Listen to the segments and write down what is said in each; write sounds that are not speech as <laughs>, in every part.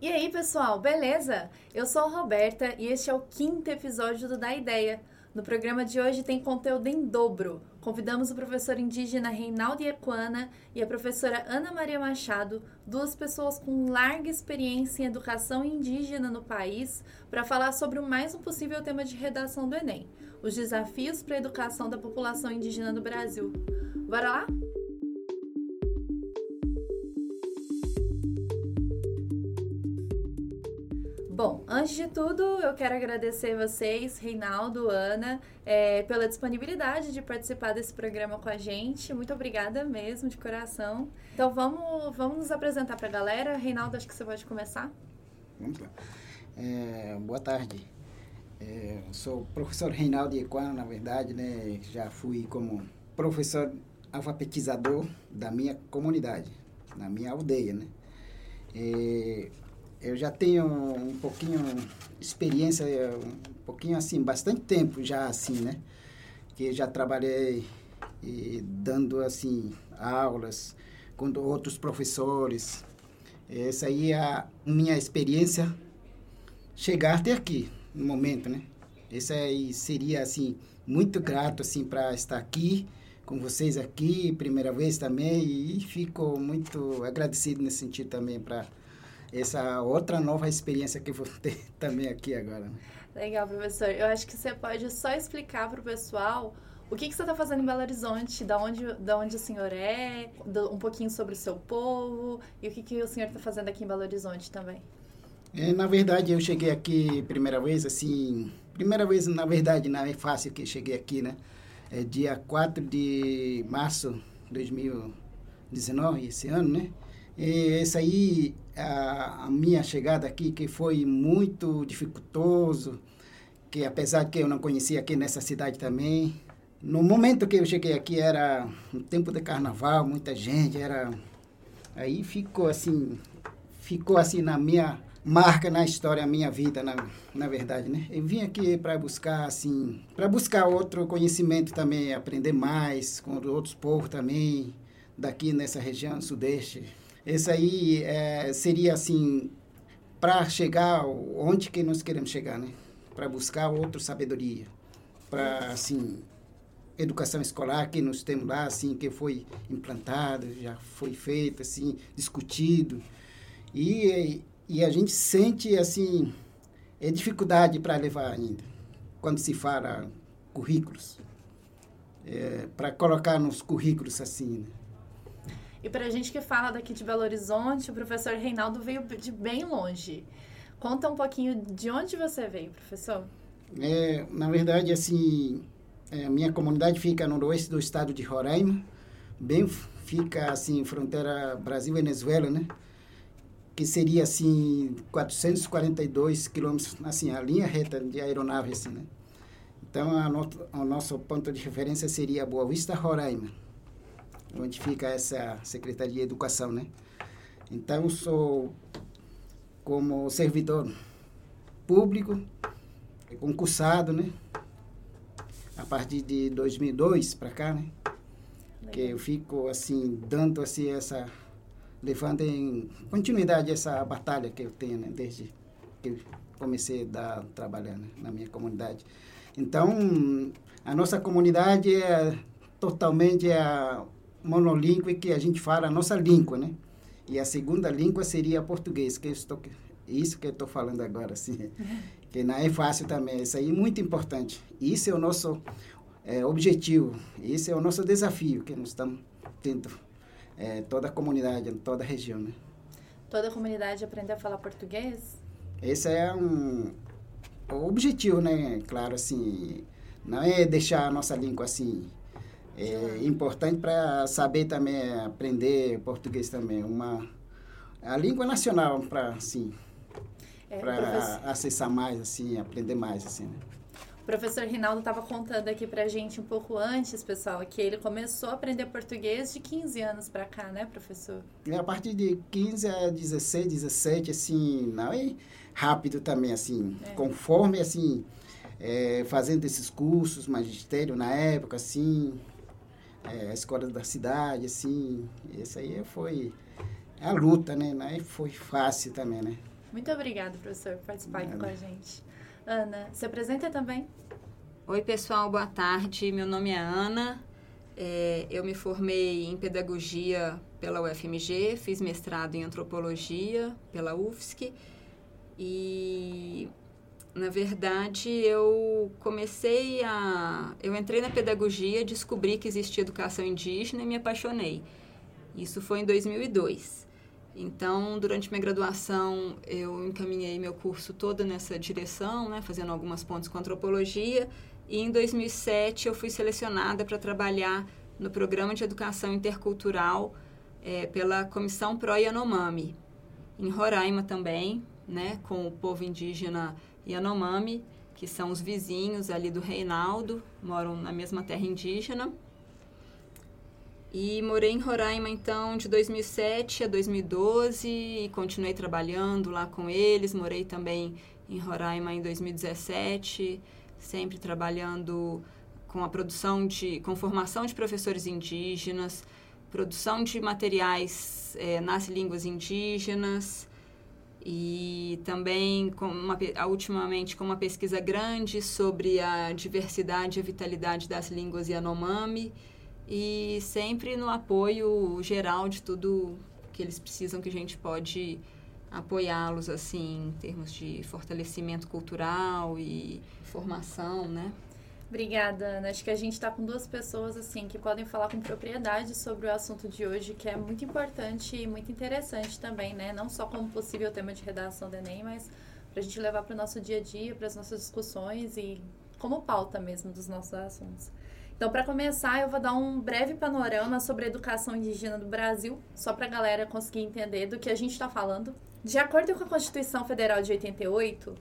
E aí, pessoal, beleza? Eu sou a Roberta e este é o quinto episódio do Da Ideia. No programa de hoje tem conteúdo em dobro. Convidamos o professor indígena Reinaldo Equana e a professora Ana Maria Machado, duas pessoas com larga experiência em educação indígena no país, para falar sobre o mais um possível tema de redação do Enem: os desafios para a educação da população indígena no Brasil. Bora lá? Bom, antes de tudo, eu quero agradecer vocês, Reinaldo, Ana, é, pela disponibilidade de participar desse programa com a gente. Muito obrigada mesmo, de coração. Então vamos, vamos nos apresentar para a galera. Reinaldo, acho que você pode começar. Vamos lá. É, boa tarde. É, sou o professor Reinaldo Equano, na verdade, né? Já fui como professor alfabetizador da minha comunidade, na minha aldeia, né? É, eu já tenho um pouquinho experiência, um pouquinho assim, bastante tempo já assim, né? Que já trabalhei dando assim aulas com outros professores. Essa aí é a minha experiência chegar até aqui, no momento, né? Esse aí seria assim muito grato assim para estar aqui com vocês aqui, primeira vez também, e fico muito agradecido nesse sentido também para essa outra nova experiência que eu vou <laughs> ter também aqui agora. Né? Legal, professor. Eu acho que você pode só explicar para o pessoal o que, que você está fazendo em Belo Horizonte, da onde, da onde o senhor é, um pouquinho sobre o seu povo e o que, que o senhor está fazendo aqui em Belo Horizonte também. É, na verdade, eu cheguei aqui primeira vez, assim, primeira vez, na verdade, não é fácil que cheguei aqui, né? É dia 4 de março de 2019, esse ano, né? E esse aí, a, a, minha chegada aqui, que foi muito dificultoso, que apesar que eu não conhecia aqui nessa cidade também, no momento que eu cheguei aqui era um tempo de carnaval, muita gente, era... Aí ficou assim, ficou assim na minha marca na história, a minha vida, na, na verdade, né? Eu vim aqui para buscar, assim, para buscar outro conhecimento também, aprender mais com outros povos também, daqui nessa região sudeste, esse aí é, seria assim, para chegar onde que nós queremos chegar, né? Para buscar outra sabedoria, para assim educação escolar que nós temos lá, assim, que foi implantado, já foi feito, assim, discutido. E, e a gente sente, assim, é dificuldade para levar ainda, quando se fala currículos, é, para colocar nos currículos, assim, né? E para a gente que fala daqui de Belo Horizonte, o professor Reinaldo veio de bem longe. Conta um pouquinho de onde você veio, professor. É, na verdade, assim, é, minha comunidade fica no oeste do estado de Roraima, bem fica assim fronteira Brasil-Venezuela, né? Que seria assim 442 quilômetros, assim a linha reta de aeronave, assim, né? Então, a o nosso ponto de referência seria Boa Vista, Roraima onde fica essa Secretaria de Educação, né? Então, sou como servidor público, concursado, né? A partir de 2002 para cá, né? Que eu fico, assim, dando, assim, essa... Levando em continuidade essa batalha que eu tenho, né? Desde que comecei a trabalhar né? na minha comunidade. Então, a nossa comunidade é totalmente a monolíngue que a gente fala a nossa língua, né? E a segunda língua seria português, que estou isso que eu estou falando agora, assim, <laughs> que não é fácil também. Isso aí é muito importante. Isso é o nosso é, objetivo, esse é o nosso desafio que nós estamos tendo, é, toda a comunidade, toda a região, né? Toda a comunidade aprender a falar português? Esse é um o objetivo, né? Claro, assim, não é deixar a nossa língua assim é importante para saber também aprender português também uma a língua nacional para assim é, para professor... acessar mais assim aprender mais assim né? o professor Rinaldo estava contando aqui para gente um pouco antes pessoal que ele começou a aprender português de 15 anos para cá né professor é a partir de 15 a 16 17 assim não é rápido também assim é. conforme assim é, fazendo esses cursos magistério na época assim é, a escola da cidade, assim. Isso aí foi a luta, né? Não foi fácil também, né? Muito obrigada, professor, por participar aqui com a gente. Ana, se apresenta também. Oi, pessoal, boa tarde. Meu nome é Ana. É, eu me formei em pedagogia pela UFMG, fiz mestrado em antropologia pela UFSC e na verdade eu comecei a eu entrei na pedagogia, descobri que existia educação indígena e me apaixonei. Isso foi em 2002. Então, durante minha graduação, eu encaminhei meu curso todo nessa direção, né, fazendo algumas pontes com antropologia. E em 2007 eu fui selecionada para trabalhar no programa de educação intercultural é, pela Comissão Pro Yanomami, em Roraima também, né, com o povo indígena Yanomami, que são os vizinhos ali do Reinaldo, moram na mesma terra indígena. E morei em Roraima, então, de 2007 a 2012 e continuei trabalhando lá com eles. Morei também em Roraima em 2017, sempre trabalhando com a produção de, com formação de professores indígenas, produção de materiais é, nas línguas indígenas e também com uma, ultimamente com uma pesquisa grande sobre a diversidade e a vitalidade das línguas Yanomami e sempre no apoio geral de tudo que eles precisam que a gente pode apoiá-los assim em termos de fortalecimento cultural e formação, né? Obrigada, Ana. Acho que a gente está com duas pessoas assim que podem falar com propriedade sobre o assunto de hoje, que é muito importante e muito interessante também, né? Não só como possível tema de redação do Enem, mas para a gente levar para o nosso dia a dia, para as nossas discussões e como pauta mesmo dos nossos assuntos. Então, para começar, eu vou dar um breve panorama sobre a educação indígena do Brasil, só para a galera conseguir entender do que a gente está falando. De acordo com a Constituição Federal de 88,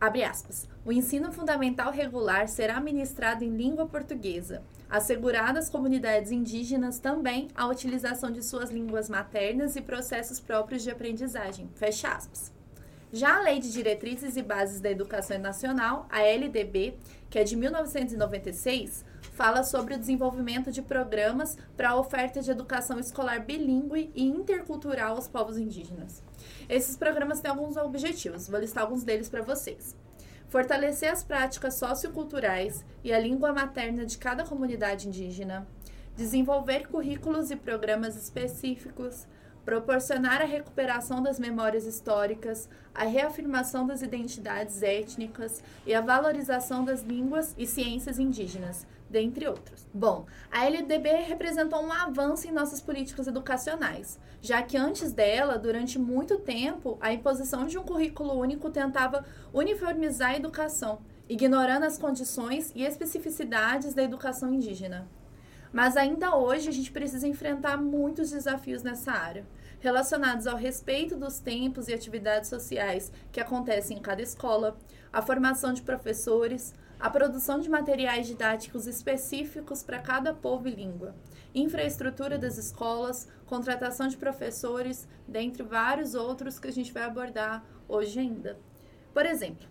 abre aspas, o ensino fundamental regular será ministrado em língua portuguesa, assegurada às comunidades indígenas também a utilização de suas línguas maternas e processos próprios de aprendizagem. Fecha aspas. Já a Lei de Diretrizes e Bases da Educação Nacional, a LDB, que é de 1996, fala sobre o desenvolvimento de programas para a oferta de educação escolar bilíngue e intercultural aos povos indígenas. Esses programas têm alguns objetivos, vou listar alguns deles para vocês. Fortalecer as práticas socioculturais e a língua materna de cada comunidade indígena, desenvolver currículos e programas específicos, proporcionar a recuperação das memórias históricas, a reafirmação das identidades étnicas e a valorização das línguas e ciências indígenas, dentre outros. Bom, a LDB representou um avanço em nossas políticas educacionais, já que antes dela, durante muito tempo, a imposição de um currículo único tentava uniformizar a educação, ignorando as condições e especificidades da educação indígena. Mas ainda hoje a gente precisa enfrentar muitos desafios nessa área, relacionados ao respeito dos tempos e atividades sociais que acontecem em cada escola, a formação de professores, a produção de materiais didáticos específicos para cada povo e língua, infraestrutura das escolas, contratação de professores, dentre vários outros que a gente vai abordar hoje ainda. Por exemplo,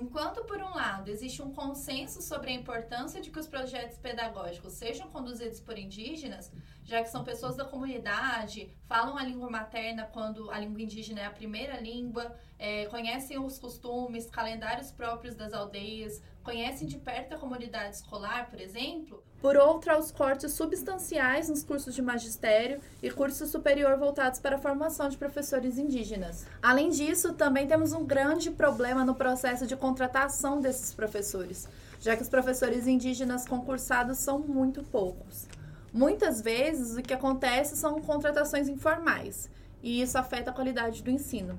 Enquanto, por um lado, existe um consenso sobre a importância de que os projetos pedagógicos sejam conduzidos por indígenas, já que são pessoas da comunidade, falam a língua materna quando a língua indígena é a primeira língua, é, conhecem os costumes, calendários próprios das aldeias, conhecem de perto a comunidade escolar, por exemplo. Por outro, aos cortes substanciais nos cursos de magistério e curso superior voltados para a formação de professores indígenas. Além disso, também temos um grande problema no processo de contratação desses professores, já que os professores indígenas concursados são muito poucos. Muitas vezes, o que acontece são contratações informais, e isso afeta a qualidade do ensino.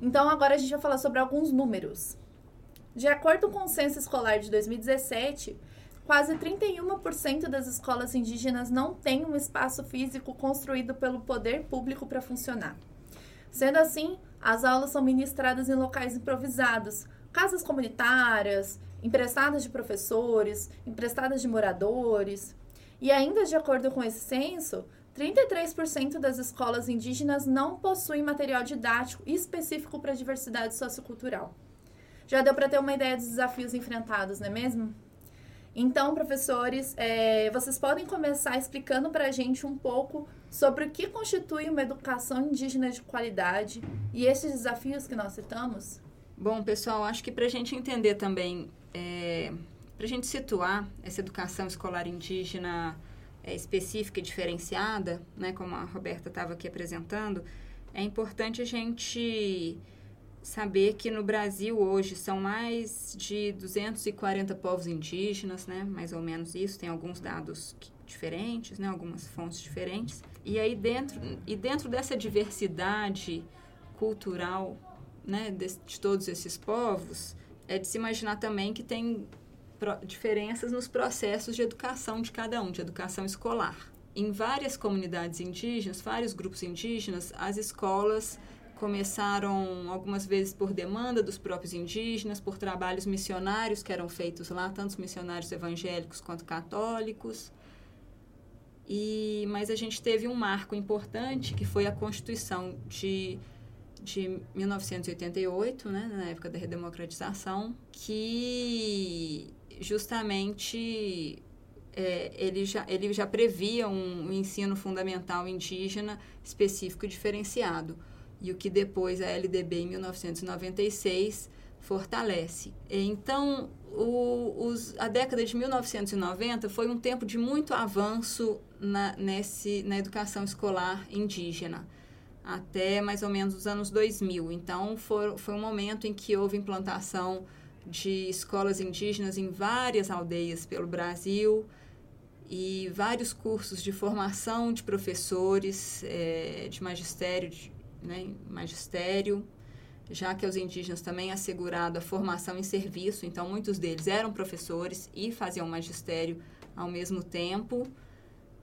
Então, agora a gente vai falar sobre alguns números. De acordo com o Censo Escolar de 2017, quase 31% das escolas indígenas não têm um espaço físico construído pelo poder público para funcionar. Sendo assim, as aulas são ministradas em locais improvisados, casas comunitárias, emprestadas de professores, emprestadas de moradores. E ainda de acordo com esse censo, 33% das escolas indígenas não possuem material didático específico para a diversidade sociocultural. Já deu para ter uma ideia dos desafios enfrentados, não é mesmo? Então, professores, é, vocês podem começar explicando para a gente um pouco sobre o que constitui uma educação indígena de qualidade e esses desafios que nós citamos? Bom, pessoal, acho que para a gente entender também, é, para a gente situar essa educação escolar indígena é, específica e diferenciada, né, como a Roberta estava aqui apresentando, é importante a gente saber que no Brasil hoje são mais de 240 povos indígenas, né, mais ou menos isso, tem alguns dados diferentes, né, algumas fontes diferentes. E aí dentro, e dentro dessa diversidade cultural né, de, de todos esses povos, é de se imaginar também que tem pro, diferenças nos processos de educação de cada um, de educação escolar. Em várias comunidades indígenas, vários grupos indígenas, as escolas começaram algumas vezes por demanda dos próprios indígenas, por trabalhos missionários que eram feitos lá, tanto missionários evangélicos quanto católicos. E, mas a gente teve um marco importante que foi a Constituição de, de 1988, né, na época da redemocratização, que justamente é, ele, já, ele já previa um, um ensino fundamental indígena específico e diferenciado. E o que depois a LDB, em 1996, fortalece. Então, o, os, a década de 1990 foi um tempo de muito avanço na, nesse, na educação escolar indígena, até mais ou menos os anos 2000. Então, for, foi um momento em que houve implantação de escolas indígenas em várias aldeias pelo Brasil e vários cursos de formação de professores, é, de magistério, de, né, magistério, já que aos indígenas também é assegurado a formação em serviço, então muitos deles eram professores e faziam magistério ao mesmo tempo.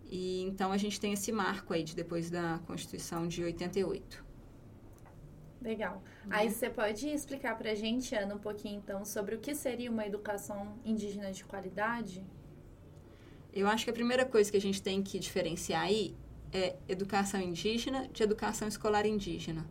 E então a gente tem esse marco aí de depois da Constituição de 88. Legal. Uhum. Aí você pode explicar para a gente, Ana, um pouquinho então sobre o que seria uma educação indígena de qualidade? Eu acho que a primeira coisa que a gente tem que diferenciar aí é educação indígena de educação escolar indígena.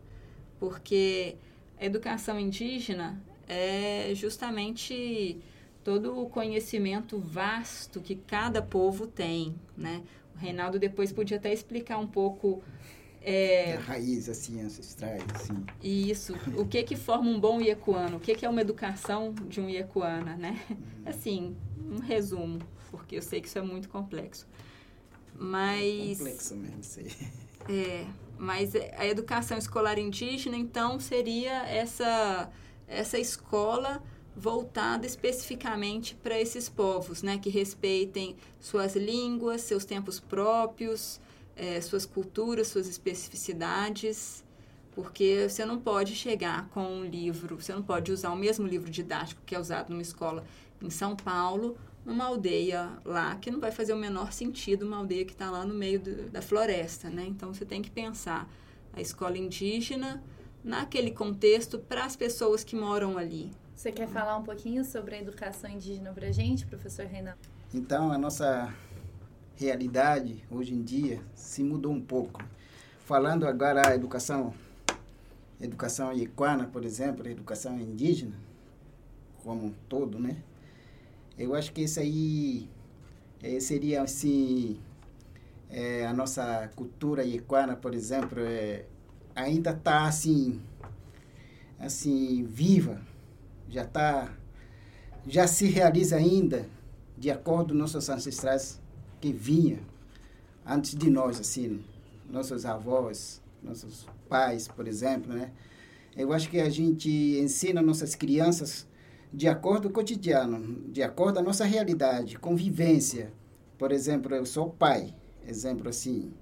Porque a educação indígena é justamente todo o conhecimento vasto que cada povo tem, né? O Reinaldo depois podia até explicar um pouco é, a raiz assim ancestrais assim. Isso. O que que forma um bom iecuano? O que que é uma educação de um iecuana, né? Uhum. Assim, um resumo, porque eu sei que isso é muito complexo. Mas complexo mesmo, sei. É, mas a educação escolar indígena, então, seria essa, essa escola voltada especificamente para esses povos, né? Que respeitem suas línguas, seus tempos próprios, é, suas culturas, suas especificidades, porque você não pode chegar com um livro, você não pode usar o mesmo livro didático que é usado numa escola em São Paulo numa aldeia lá que não vai fazer o menor sentido uma aldeia que está lá no meio do, da floresta, né? Então você tem que pensar a escola indígena naquele contexto para as pessoas que moram ali. Você quer falar um pouquinho sobre a educação indígena para a gente, professor Renan? Então a nossa realidade hoje em dia se mudou um pouco. Falando agora a educação, educação iequana, por exemplo, a educação indígena como um todo, né? Eu acho que isso aí é, seria assim é, a nossa cultura iequana, por exemplo, é, ainda está assim assim viva, já está já se realiza ainda de acordo com nossos ancestrais que vinha antes de nós assim, nossos avós, nossos pais, por exemplo, né? Eu acho que a gente ensina nossas crianças de acordo com o cotidiano, de acordo com a nossa realidade, convivência. Por exemplo, eu sou pai, exemplo assim,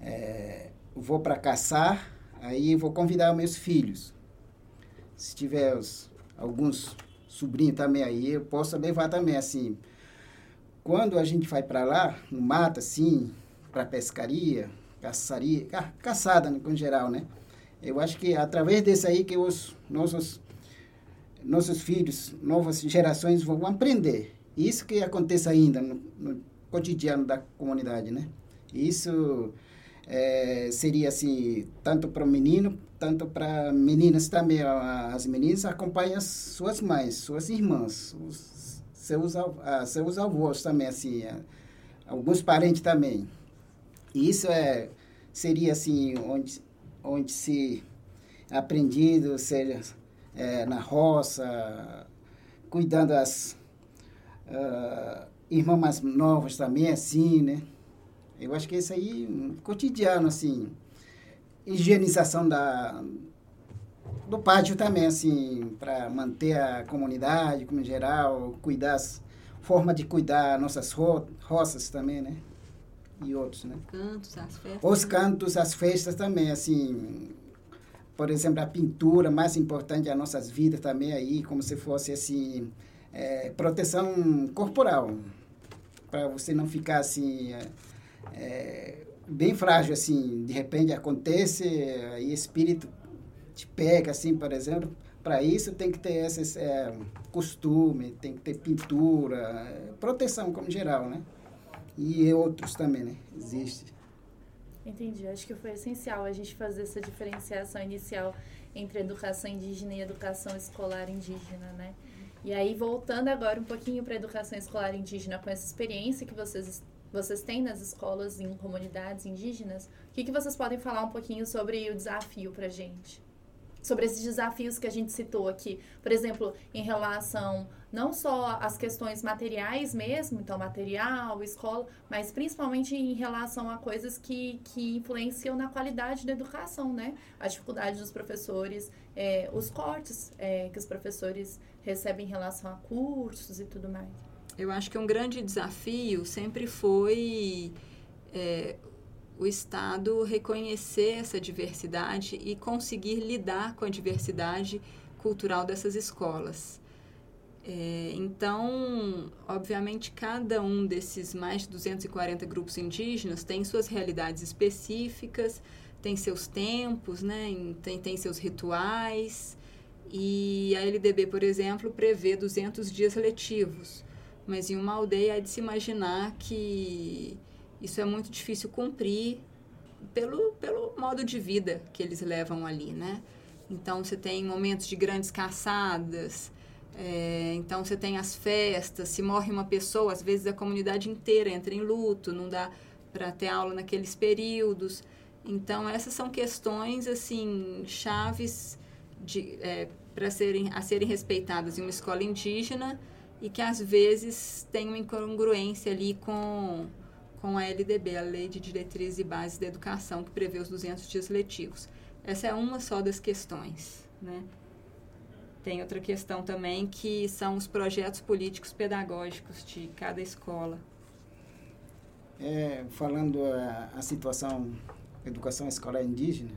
é, vou para caçar, aí vou convidar meus filhos. Se tiver os, alguns sobrinhos também aí, eu posso levar também assim. Quando a gente vai para lá, no mato assim, para pescaria, caçaria, ca, caçada né, em geral, né? Eu acho que através desse aí que os nossos nossos filhos, novas gerações vão aprender. Isso que acontece ainda no, no cotidiano da comunidade, né? Isso é, seria assim, tanto para o menino, tanto para meninas também. As meninas acompanham as suas mães, suas irmãs, os, seus, seus avós também, assim, alguns parentes também. Isso é, seria assim, onde, onde se aprendido, seja é, na roça, cuidando das uh, irmãs mais novas também, assim, né? Eu acho que isso aí, cotidiano, assim, higienização da, do pátio também, assim, para manter a comunidade, como em geral, cuidar, forma de cuidar nossas ro roças também, né? E outros, né? Cantos, as festas. Os cantos, as festas também, assim, por exemplo, a pintura, mais importante das nossas vidas também aí, como se fosse, assim, é, proteção corporal, para você não ficar, assim, é, é, bem frágil, assim, de repente acontece, e espírito te pega, assim, por exemplo, para isso tem que ter esse é, costume, tem que ter pintura, proteção como geral, né? E outros também, né? Existe. Entendi. Acho que foi essencial a gente fazer essa diferenciação inicial entre educação indígena e educação escolar indígena, né? E aí, voltando agora um pouquinho para a educação escolar indígena, com essa experiência que vocês, vocês têm nas escolas em comunidades indígenas, o que, que vocês podem falar um pouquinho sobre o desafio para a gente? sobre esses desafios que a gente citou aqui. Por exemplo, em relação não só às questões materiais mesmo, então material, escola, mas principalmente em relação a coisas que, que influenciam na qualidade da educação, né? A dificuldade dos professores, é, os cortes é, que os professores recebem em relação a cursos e tudo mais. Eu acho que um grande desafio sempre foi é, o Estado reconhecer essa diversidade e conseguir lidar com a diversidade cultural dessas escolas. É, então, obviamente, cada um desses mais de 240 grupos indígenas tem suas realidades específicas, tem seus tempos, né, tem, tem seus rituais. E a LDB, por exemplo, prevê 200 dias letivos. Mas em uma aldeia é de se imaginar que isso é muito difícil cumprir pelo, pelo modo de vida que eles levam ali, né? Então, você tem momentos de grandes caçadas, é, então você tem as festas, se morre uma pessoa, às vezes a comunidade inteira entra em luto, não dá para ter aula naqueles períodos. Então, essas são questões, assim, chaves é, para serem, a serem respeitadas em uma escola indígena e que, às vezes, tem uma incongruência ali com com a LDB, a Lei de Diretrizes e Bases da Educação, que prevê os 200 dias letivos. Essa é uma só das questões, né? Tem outra questão também que são os projetos políticos pedagógicos de cada escola. É, falando a, a situação educação escolar indígena,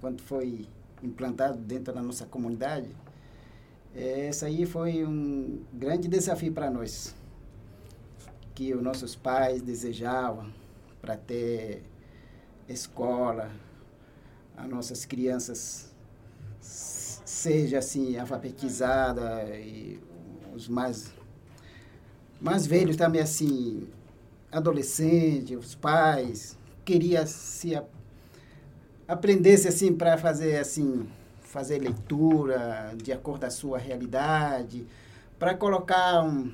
quando foi implantado dentro da nossa comunidade, essa aí foi um grande desafio para nós, que os nossos pais desejavam para ter escola, as nossas crianças seja assim alfabetizada e os mais mais velhos também assim adolescentes, os pais queria se aprendesse assim para fazer assim fazer leitura de acordo com a sua realidade, para colocar um,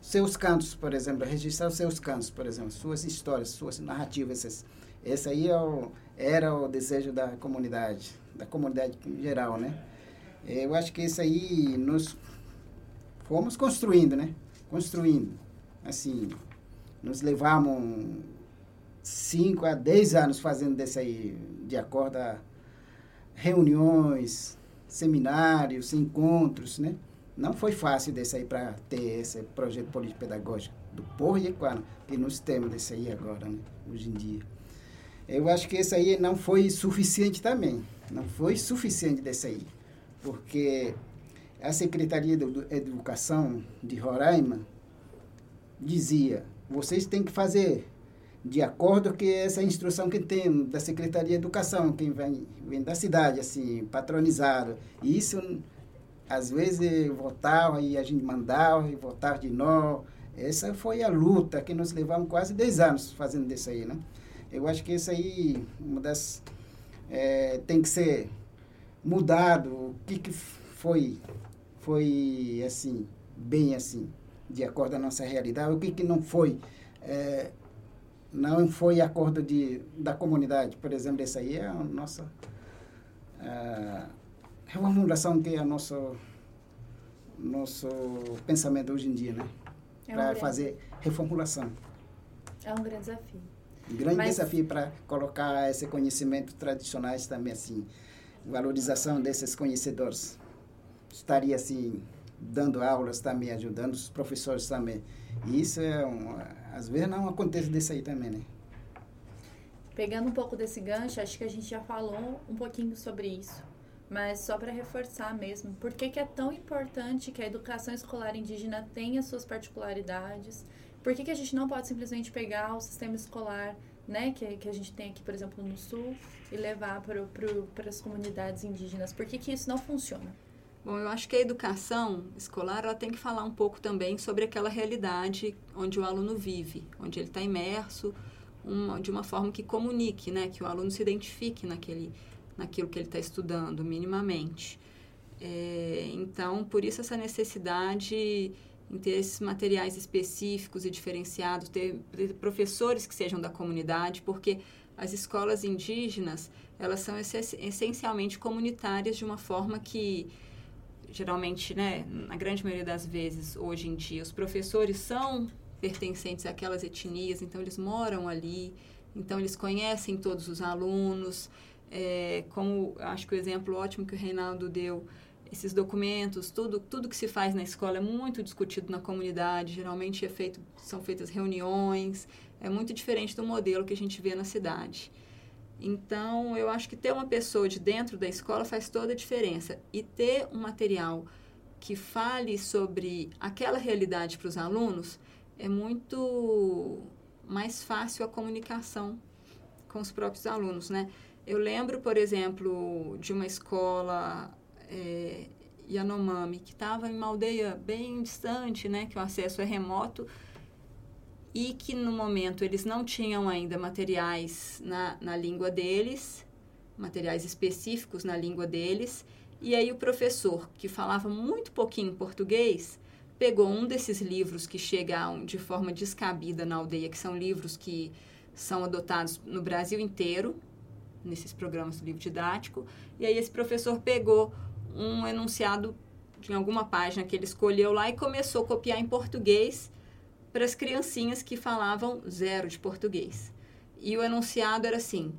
seus cantos, por exemplo, registrar os seus cantos, por exemplo, suas histórias, suas narrativas. Essas, esse aí é o, era o desejo da comunidade, da comunidade em geral, né? Eu acho que isso aí nós fomos construindo, né? Construindo. Assim, nos levamos cinco a dez anos fazendo desse aí, de acordo a reuniões, seminários, encontros, né? Não foi fácil desse aí para ter esse projeto político-pedagógico do povo de Equana, que nós temos desse aí agora, né? hoje em dia. Eu acho que esse aí não foi suficiente também. Não foi suficiente desse aí. Porque a Secretaria de Educação de Roraima dizia, vocês têm que fazer de acordo com essa instrução que tem da Secretaria de Educação, que vem, vem da cidade, assim, patronizado. E isso às vezes votava e a gente mandava e votava de novo. Essa foi a luta que nós levamos quase 10 anos fazendo isso aí, né? Eu acho que isso aí, uma das... É, tem que ser mudado. O que, que foi, foi assim, bem assim, de acordo com a nossa realidade. O que, que não foi... É, não foi acordo de, da comunidade. Por exemplo, essa aí é a nossa uh, reformulação que é o nosso, nosso pensamento hoje em dia, né? É para fazer reformulação. É um grande desafio. Grande Mas... desafio para colocar esse conhecimento tradicionais também, assim, valorização desses conhecedores. Estaria, assim, dando aulas também, ajudando os professores também. E isso é, um, às vezes, não acontece desse aí também, né? Pegando um pouco desse gancho, acho que a gente já falou um pouquinho sobre isso. Mas só para reforçar mesmo, por que, que é tão importante que a educação escolar indígena tenha suas particularidades? Por que, que a gente não pode simplesmente pegar o sistema escolar né, que, que a gente tem aqui, por exemplo, no Sul, e levar para as comunidades indígenas? Por que, que isso não funciona? Bom, eu acho que a educação escolar ela tem que falar um pouco também sobre aquela realidade onde o aluno vive, onde ele está imerso, uma, de uma forma que comunique, né, que o aluno se identifique naquele, naquilo que ele está estudando, minimamente. É, então, por isso essa necessidade em ter esses materiais específicos e diferenciados, ter professores que sejam da comunidade, porque as escolas indígenas, elas são essencialmente comunitárias de uma forma que geralmente, né, na grande maioria das vezes, hoje em dia, os professores são pertencentes àquelas etnias, então eles moram ali, então eles conhecem todos os alunos. É, como acho que o exemplo ótimo que o Reinaldo deu, esses documentos, tudo, tudo que se faz na escola é muito discutido na comunidade, geralmente é feito, são feitas reuniões, é muito diferente do modelo que a gente vê na cidade. Então, eu acho que ter uma pessoa de dentro da escola faz toda a diferença. E ter um material que fale sobre aquela realidade para os alunos é muito mais fácil a comunicação com os próprios alunos, né? Eu lembro, por exemplo, de uma escola é, Yanomami, que estava em uma aldeia bem distante, né? Que o acesso é remoto e que no momento eles não tinham ainda materiais na, na língua deles, materiais específicos na língua deles, e aí o professor, que falava muito pouquinho português, pegou um desses livros que chegam de forma descabida na aldeia, que são livros que são adotados no Brasil inteiro, nesses programas do livro didático, e aí esse professor pegou um enunciado de alguma página que ele escolheu lá e começou a copiar em português para as criancinhas que falavam zero de português. E o enunciado era assim: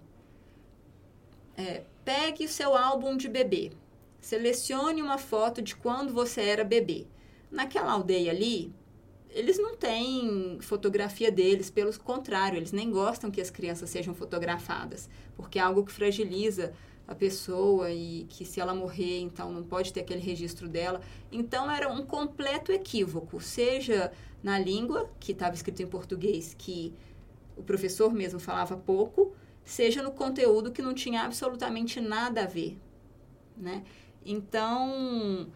é, pegue o seu álbum de bebê, selecione uma foto de quando você era bebê. Naquela aldeia ali, eles não têm fotografia deles, pelo contrário, eles nem gostam que as crianças sejam fotografadas, porque é algo que fragiliza a pessoa e que se ela morrer, então não pode ter aquele registro dela. Então era um completo equívoco, seja na língua, que estava escrito em português, que o professor mesmo falava pouco, seja no conteúdo que não tinha absolutamente nada a ver, né? Então,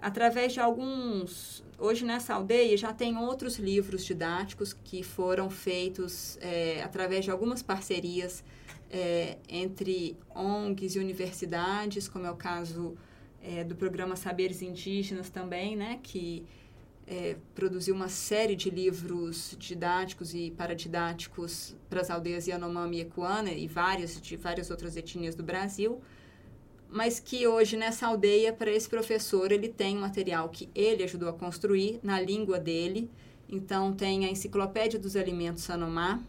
através de alguns... Hoje, nessa aldeia, já tem outros livros didáticos que foram feitos é, através de algumas parcerias é, entre ONGs e universidades, como é o caso é, do programa Saberes Indígenas também, né? Que é, produziu uma série de livros didáticos e paradidáticos para as aldeias Yanomami e Ecuana e várias de várias outras etnias do Brasil, mas que hoje nessa aldeia para esse professor ele tem um material que ele ajudou a construir na língua dele. Então tem a enciclopédia dos alimentos Sanomá,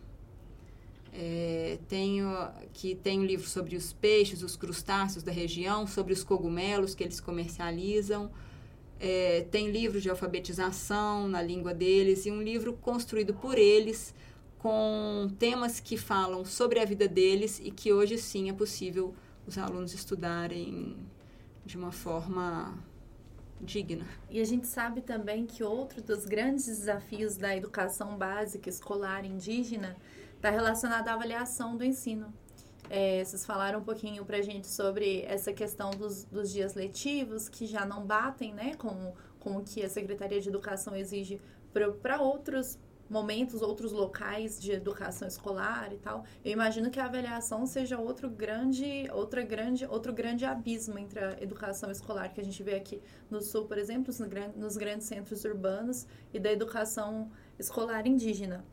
é, tenho que tem um livro sobre os peixes, os crustáceos da região, sobre os cogumelos que eles comercializam. É, tem livros de alfabetização na língua deles e um livro construído por eles com temas que falam sobre a vida deles e que hoje sim é possível os alunos estudarem de uma forma digna. E a gente sabe também que outro dos grandes desafios da educação básica escolar indígena está relacionado à avaliação do ensino. É, vocês falaram um pouquinho para a gente sobre essa questão dos, dos dias letivos, que já não batem né, com, com o que a Secretaria de Educação exige para outros momentos, outros locais de educação escolar e tal. Eu imagino que a avaliação seja outro grande, outra grande, outro grande abismo entre a educação escolar que a gente vê aqui no sul, por exemplo, nos grandes centros urbanos e da educação escolar indígena.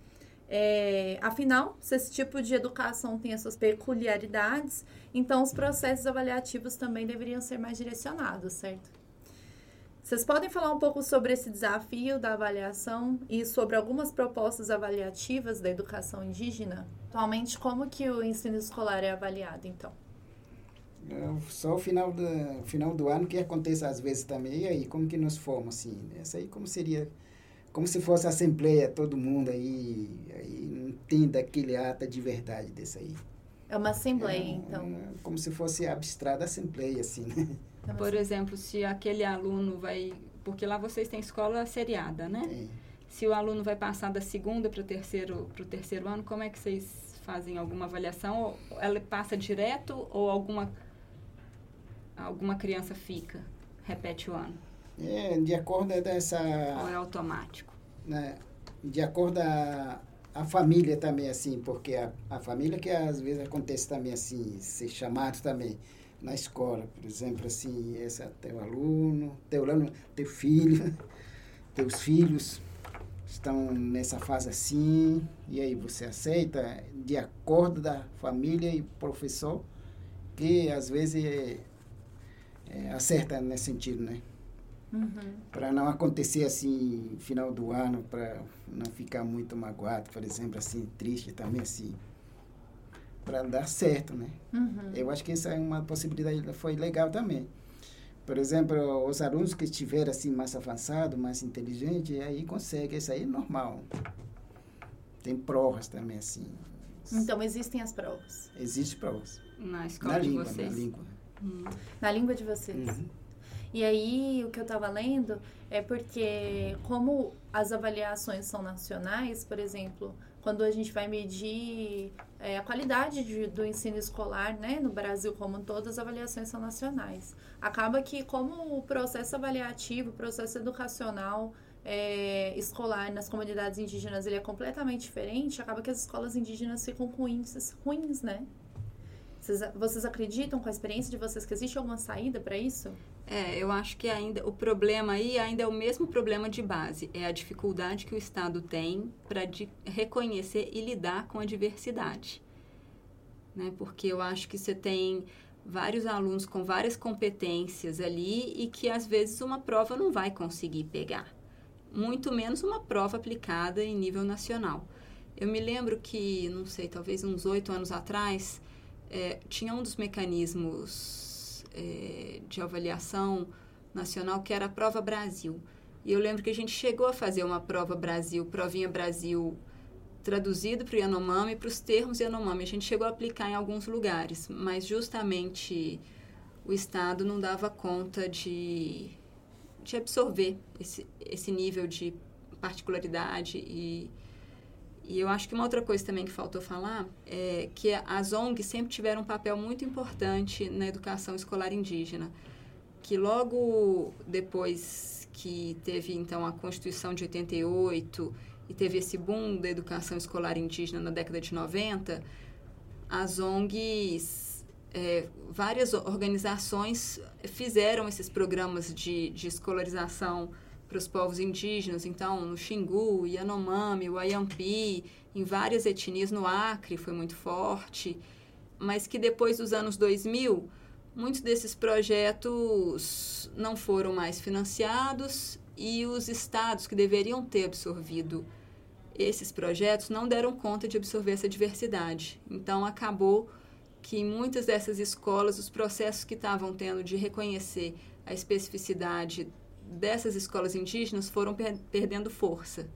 É, afinal, se esse tipo de educação tem as suas peculiaridades, então os processos avaliativos também deveriam ser mais direcionados, certo? Vocês podem falar um pouco sobre esse desafio da avaliação e sobre algumas propostas avaliativas da educação indígena? Atualmente, como que o ensino escolar é avaliado, então? É, só o final do, final do ano que acontece às vezes também. E aí, como que nos formos assim? Essa aí como seria como se fosse assembleia, todo mundo aí, aí não tem daquele ato de verdade desse aí. É uma assembleia, é, então. É, como se fosse abstrata assembleia, assim, né? É Por exemplo, se aquele aluno vai. Porque lá vocês têm escola seriada, né? É. Se o aluno vai passar da segunda para o terceiro, terceiro ano, como é que vocês fazem alguma avaliação? Ela passa direto ou alguma, alguma criança fica? Repete o ano? É, de acordo dessa... Ou é automático? Né, de acordo a, a família também, assim, porque a, a família que às vezes acontece também, assim, ser chamado também na escola, por exemplo, assim, esse é teu aluno, teu aluno, teu filho, <laughs> teus filhos estão nessa fase assim, e aí você aceita de acordo da família e professor, que às vezes é, é, acerta nesse sentido, né? Uhum. Para não acontecer assim, final do ano, para não ficar muito magoado, por exemplo, assim, triste também, assim. Para dar certo, né? Uhum. Eu acho que essa é uma possibilidade, foi legal também. Por exemplo, os alunos que estiverem assim mais avançados, mais inteligentes, aí consegue, isso aí é normal. Tem provas também, assim. Então, existem as provas? Existem provas. Na escola na de língua, vocês? Na língua. Hum. Na língua de vocês? Uhum. E aí, o que eu estava lendo é porque, como as avaliações são nacionais, por exemplo, quando a gente vai medir é, a qualidade de, do ensino escolar, né, no Brasil como todo, as avaliações são nacionais. Acaba que, como o processo avaliativo, o processo educacional é, escolar nas comunidades indígenas ele é completamente diferente, acaba que as escolas indígenas ficam com índices ruins, né? Vocês, vocês acreditam com a experiência de vocês que existe alguma saída para isso? É, eu acho que ainda o problema aí ainda é o mesmo problema de base, é a dificuldade que o Estado tem para reconhecer e lidar com a diversidade. Né? Porque eu acho que você tem vários alunos com várias competências ali e que às vezes uma prova não vai conseguir pegar, muito menos uma prova aplicada em nível nacional. Eu me lembro que, não sei, talvez uns oito anos atrás, é, tinha um dos mecanismos é, de avaliação nacional, que era a Prova Brasil. E eu lembro que a gente chegou a fazer uma Prova Brasil, Provinha Brasil, traduzido para o Yanomami, para os termos Yanomami. A gente chegou a aplicar em alguns lugares, mas justamente o Estado não dava conta de, de absorver esse, esse nível de particularidade e e eu acho que uma outra coisa também que faltou falar é que as ONGs sempre tiveram um papel muito importante na educação escolar indígena, que logo depois que teve então a Constituição de 88 e teve esse boom da educação escolar indígena na década de 90, as ONGs, é, várias organizações fizeram esses programas de, de escolarização para os povos indígenas, então no Xingu, Yanomami, o Ayampi, em várias etnias no Acre foi muito forte, mas que depois dos anos 2000, muitos desses projetos não foram mais financiados e os estados que deveriam ter absorvido esses projetos não deram conta de absorver essa diversidade. Então acabou que muitas dessas escolas os processos que estavam tendo de reconhecer a especificidade dessas escolas indígenas foram per perdendo força.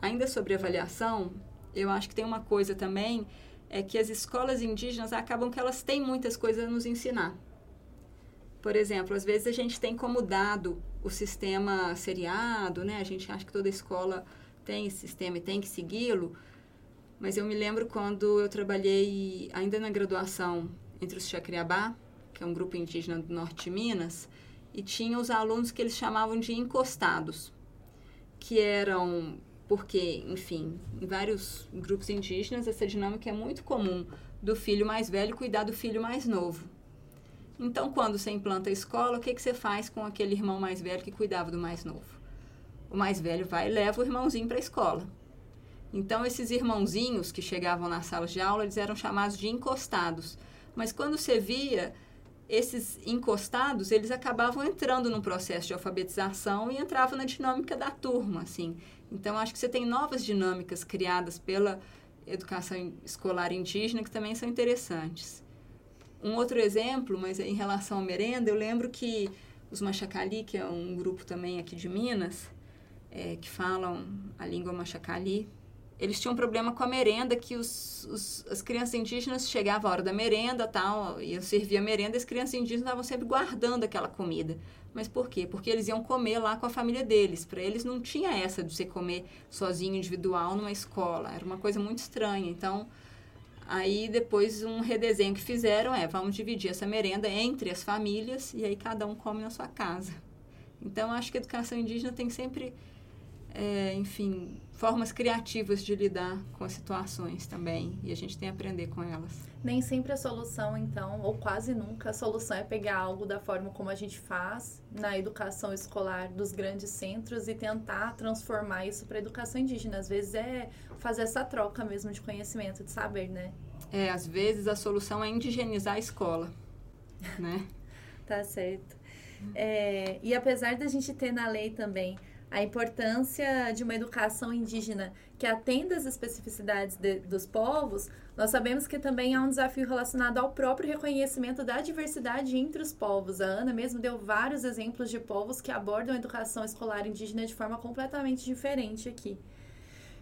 Ainda sobre avaliação, eu acho que tem uma coisa também, é que as escolas indígenas acabam que elas têm muitas coisas a nos ensinar. Por exemplo, às vezes a gente tem como dado o sistema seriado, né? A gente acha que toda escola tem esse sistema e tem que segui-lo, mas eu me lembro quando eu trabalhei ainda na graduação entre os Chacriabá, que é um grupo indígena do norte de Minas, e tinha os alunos que eles chamavam de encostados, que eram porque, enfim, em vários grupos indígenas essa dinâmica é muito comum do filho mais velho cuidar do filho mais novo. Então, quando você implanta a escola, o que, que você faz com aquele irmão mais velho que cuidava do mais novo? O mais velho vai e leva o irmãozinho para a escola. Então, esses irmãozinhos que chegavam nas salas de aula, eles eram chamados de encostados. Mas quando você via esses encostados, eles acabavam entrando no processo de alfabetização e entravam na dinâmica da turma, assim. Então, acho que você tem novas dinâmicas criadas pela educação escolar indígena que também são interessantes. Um outro exemplo, mas em relação à merenda, eu lembro que os Machacali, que é um grupo também aqui de Minas, é, que falam a língua Machacali, eles tinham um problema com a merenda, que os, os, as crianças indígenas chegavam a hora da merenda, tal, eu servia a merenda, e as crianças indígenas estavam sempre guardando aquela comida. Mas por quê? Porque eles iam comer lá com a família deles. Para eles não tinha essa de você comer sozinho, individual, numa escola. Era uma coisa muito estranha. Então, aí depois um redesenho que fizeram é, vamos dividir essa merenda entre as famílias e aí cada um come na sua casa. Então, acho que a educação indígena tem sempre é, enfim, formas criativas de lidar com as situações também. E a gente tem que aprender com elas. Nem sempre a solução, então, ou quase nunca, a solução é pegar algo da forma como a gente faz na educação escolar dos grandes centros e tentar transformar isso para a educação indígena. Às vezes é fazer essa troca mesmo de conhecimento, de saber, né? É, às vezes a solução é indigenizar a escola, né? <laughs> tá certo. É, e apesar da gente ter na lei também a importância de uma educação indígena que atenda às especificidades de, dos povos, nós sabemos que também há um desafio relacionado ao próprio reconhecimento da diversidade entre os povos. A Ana mesmo deu vários exemplos de povos que abordam a educação escolar indígena de forma completamente diferente aqui.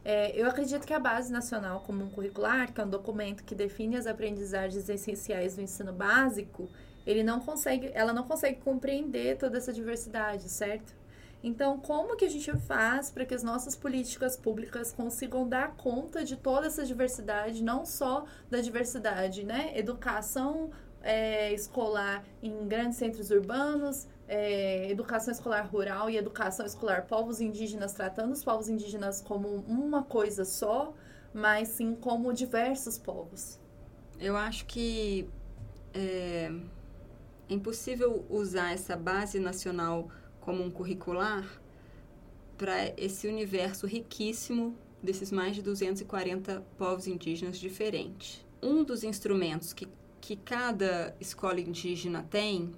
É, eu acredito que a Base Nacional Comum Curricular, que é um documento que define as aprendizagens essenciais do ensino básico, ele não consegue, ela não consegue compreender toda essa diversidade, certo? Então, como que a gente faz para que as nossas políticas públicas consigam dar conta de toda essa diversidade, não só da diversidade, né? Educação é, escolar em grandes centros urbanos, é, educação escolar rural e educação escolar povos indígenas, tratando os povos indígenas como uma coisa só, mas sim como diversos povos. Eu acho que é, é impossível usar essa base nacional comum curricular para esse universo riquíssimo desses mais de 240 povos indígenas diferentes. Um dos instrumentos que, que cada escola indígena tem,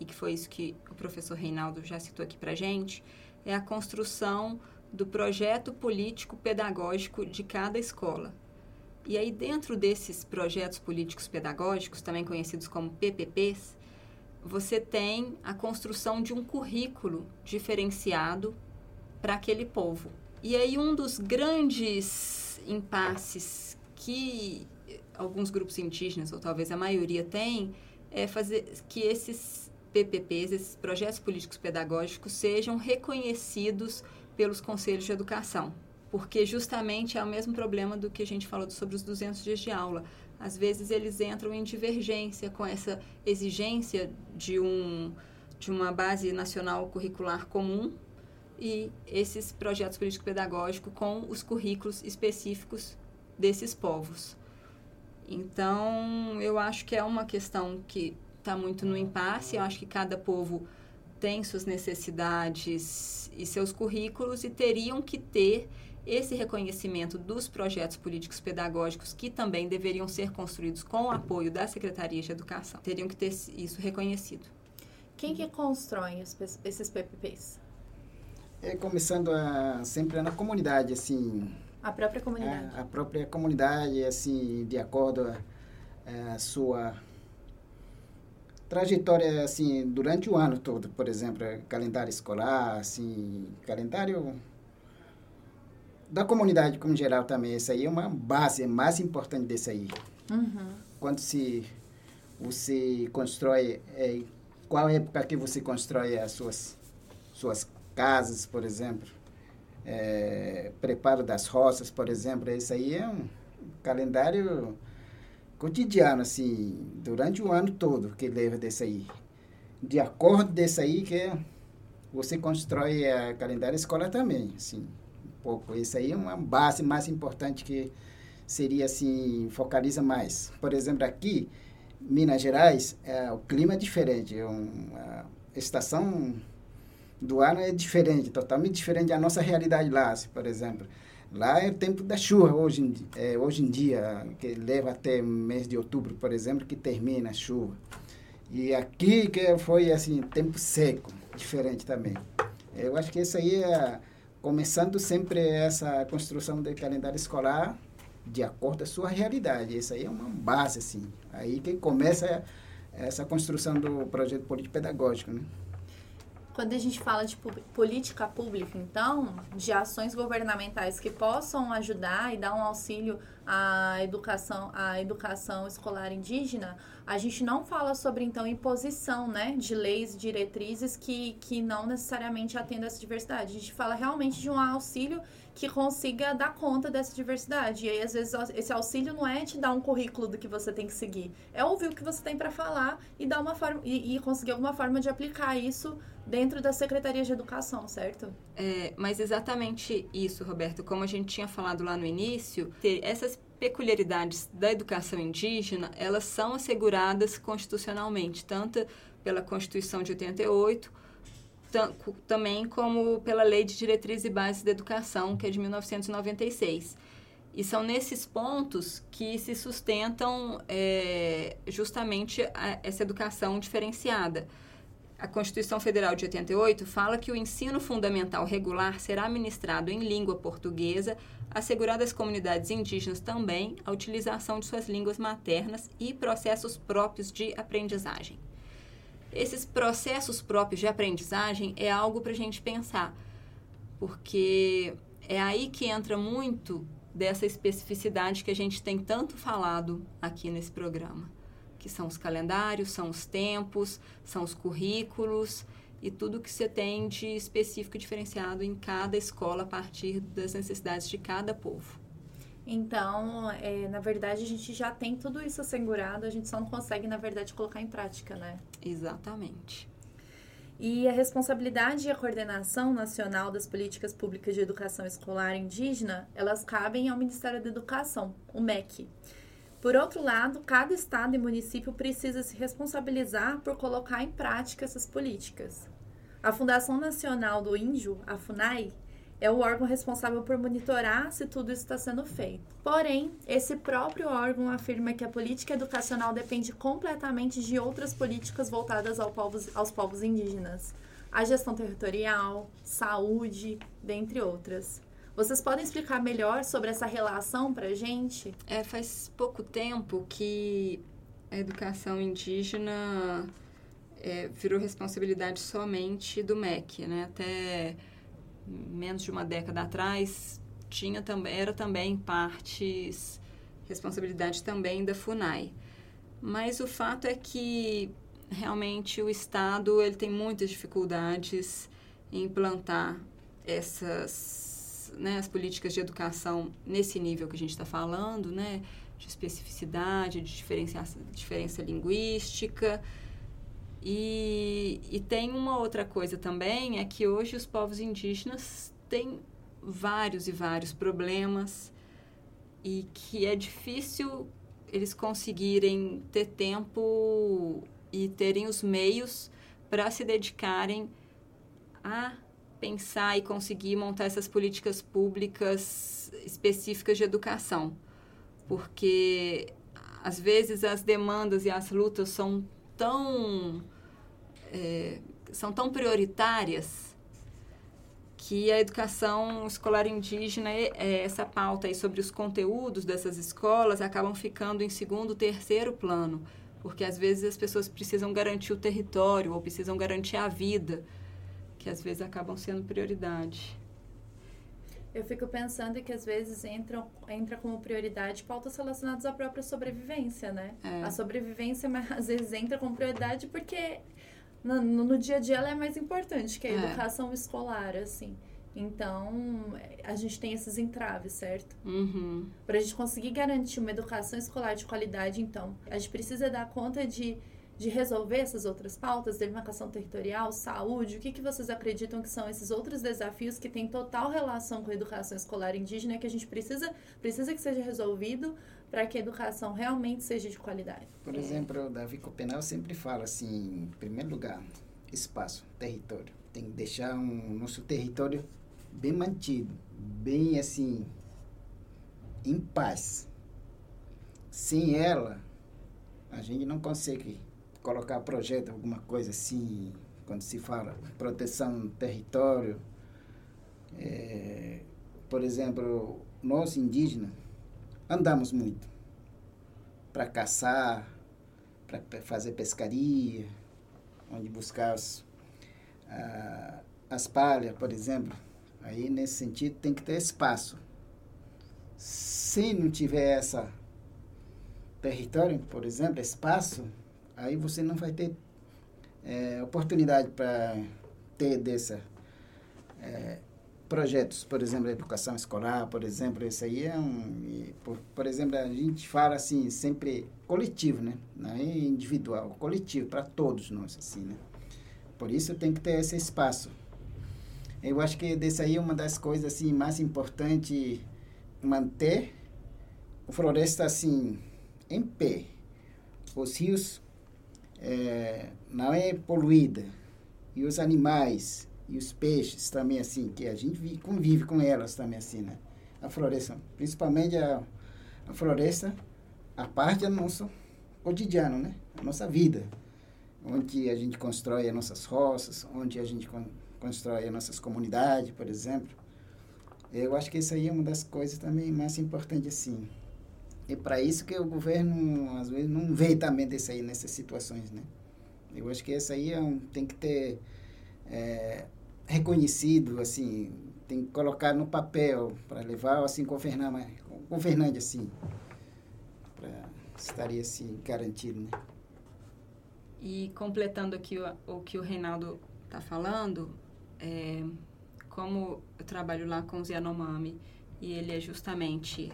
e que foi isso que o professor Reinaldo já citou aqui para gente, é a construção do projeto político pedagógico de cada escola. E aí, dentro desses projetos políticos pedagógicos, também conhecidos como PPPs, você tem a construção de um currículo diferenciado para aquele povo. E aí um dos grandes impasses que alguns grupos indígenas, ou talvez a maioria tem, é fazer que esses PPPs, esses projetos políticos pedagógicos, sejam reconhecidos pelos conselhos de educação. Porque justamente é o mesmo problema do que a gente falou sobre os 200 dias de aula às vezes eles entram em divergência com essa exigência de, um, de uma base nacional curricular comum e esses projetos político-pedagógicos com os currículos específicos desses povos. Então, eu acho que é uma questão que está muito no impasse. Eu acho que cada povo tem suas necessidades e seus currículos e teriam que ter esse reconhecimento dos projetos políticos pedagógicos que também deveriam ser construídos com o apoio da Secretaria de Educação. Teriam que ter isso reconhecido. Quem que constrói esses PPPs? É começando a, sempre na comunidade, assim. A própria comunidade. A, a própria comunidade, assim, de acordo a, a sua trajetória assim durante o ano todo, por exemplo, calendário escolar, assim, calendário da comunidade como geral também. Isso aí é uma base mais importante desse aí. Uhum. Quando se você constrói, é, qual época que você constrói as suas, suas casas, por exemplo, é, preparo das roças, por exemplo, isso aí é um calendário cotidiano, assim, durante o ano todo que leva desse aí. De acordo desse aí que você constrói a calendário escola também, assim pouco. Isso aí é uma base mais importante que seria assim, focaliza mais. Por exemplo, aqui, Minas Gerais, é, o clima é diferente. É a estação do ano é diferente, totalmente diferente da nossa realidade lá, por exemplo. Lá é o tempo da chuva hoje em, é, hoje em dia, que leva até mês de outubro, por exemplo, que termina a chuva. E aqui que foi assim, tempo seco, diferente também. Eu acho que isso aí é começando sempre essa construção de calendário escolar de acordo com a sua realidade. Isso aí é uma base, assim. Aí que começa essa construção do projeto político-pedagógico, né? Quando a gente fala de política pública, então, de ações governamentais que possam ajudar e dar um auxílio à educação, à educação escolar indígena, a gente não fala sobre, então, imposição, né, de leis e diretrizes que, que não necessariamente atendam essa diversidade. A gente fala realmente de um auxílio que consiga dar conta dessa diversidade. E aí, às vezes, esse auxílio não é te dar um currículo do que você tem que seguir, é ouvir o que você tem para falar e dar uma forma e, e, conseguir alguma forma de aplicar isso dentro da Secretaria de Educação, certo? É, mas exatamente isso, Roberto. Como a gente tinha falado lá no início, essas peculiaridades da educação indígena, elas são asseguradas constitucionalmente, tanto pela Constituição de 88 também como pela Lei de Diretrizes e Bases da Educação, que é de 1996. E são nesses pontos que se sustentam é, justamente a, essa educação diferenciada. A Constituição Federal de 88 fala que o ensino fundamental regular será ministrado em língua portuguesa, assegurando às comunidades indígenas também a utilização de suas línguas maternas e processos próprios de aprendizagem. Esses processos próprios de aprendizagem é algo para a gente pensar, porque é aí que entra muito dessa especificidade que a gente tem tanto falado aqui nesse programa, que são os calendários, são os tempos, são os currículos e tudo que você tem de específico e diferenciado em cada escola a partir das necessidades de cada povo. Então, é, na verdade, a gente já tem tudo isso assegurado, a gente só não consegue, na verdade, colocar em prática, né? Exatamente. E a responsabilidade e a coordenação nacional das políticas públicas de educação escolar indígena, elas cabem ao Ministério da Educação, o MEC. Por outro lado, cada estado e município precisa se responsabilizar por colocar em prática essas políticas. A Fundação Nacional do Índio, a FUNAI, é o órgão responsável por monitorar se tudo isso está sendo feito. Porém, esse próprio órgão afirma que a política educacional depende completamente de outras políticas voltadas ao povos, aos povos indígenas, a gestão territorial, saúde, dentre outras. Vocês podem explicar melhor sobre essa relação para a gente? É, faz pouco tempo que a educação indígena é, virou responsabilidade somente do MEC, né? Até menos de uma década atrás, tinha também era também partes responsabilidade também da Funai. Mas o fato é que realmente o Estado ele tem muitas dificuldades em implantar essas né, as políticas de educação nesse nível que a gente está falando, né, de especificidade, de diferença, diferença linguística. E, e tem uma outra coisa também, é que hoje os povos indígenas têm vários e vários problemas e que é difícil eles conseguirem ter tempo e terem os meios para se dedicarem a pensar e conseguir montar essas políticas públicas específicas de educação. Porque às vezes as demandas e as lutas são tão é, são tão prioritárias que a educação escolar indígena, é, essa pauta aí sobre os conteúdos dessas escolas acabam ficando em segundo, terceiro plano, porque às vezes as pessoas precisam garantir o território ou precisam garantir a vida, que às vezes acabam sendo prioridade. Eu fico pensando que às vezes entram, entra como prioridade pautas relacionadas à própria sobrevivência, né? É. A sobrevivência, mas às vezes entra como prioridade porque no, no, dia a dia ela é mais importante que a é. educação escolar, assim. Então, a gente tem esses entraves, certo? Uhum. Para a gente conseguir garantir uma educação escolar de qualidade, então, a gente precisa dar conta de de resolver essas outras pautas, demarcação territorial, saúde, o que, que vocês acreditam que são esses outros desafios que têm total relação com a educação escolar indígena que a gente precisa, precisa que seja resolvido para que a educação realmente seja de qualidade? Por é. exemplo, o Davi Copenal sempre fala assim, em primeiro lugar, espaço, território. Tem que deixar um nosso território bem mantido, bem assim, em paz. Sem ela, a gente não consegue colocar projeto, alguma coisa assim, quando se fala proteção do território. É, por exemplo, nós indígenas andamos muito para caçar, para fazer pescaria, onde buscar as, as palhas, por exemplo. Aí, nesse sentido, tem que ter espaço. Se não tiver essa território, por exemplo, espaço, aí você não vai ter é, oportunidade para ter dessa é, projetos, por exemplo, educação escolar, por exemplo, isso aí é um, por, por exemplo, a gente fala assim sempre coletivo, né? Não é individual, coletivo para todos nós assim, né? Por isso tem que ter esse espaço. Eu acho que desse aí é uma das coisas assim mais importantes manter a floresta assim em pé. Os rios é, não é poluída e os animais e os peixes também assim que a gente vive, convive com elas também assim, né? A floresta, principalmente a, a floresta, a parte do nosso cotidiano, né? A nossa vida, onde a gente constrói as nossas roças, onde a gente con constrói as nossas comunidades, por exemplo. Eu acho que isso aí é uma das coisas também mais importantes assim. É para isso que o governo, às vezes, não vê também desse aí, nessas situações, né? Eu acho que essa aí é um, tem que ter é, reconhecido, assim, tem que colocar no papel para levar, assim, governar, governante, assim, para estaria, assim, garantido, né? E completando aqui o, o que o Reinaldo está falando, é, como eu trabalho lá com os Yanomami e ele é justamente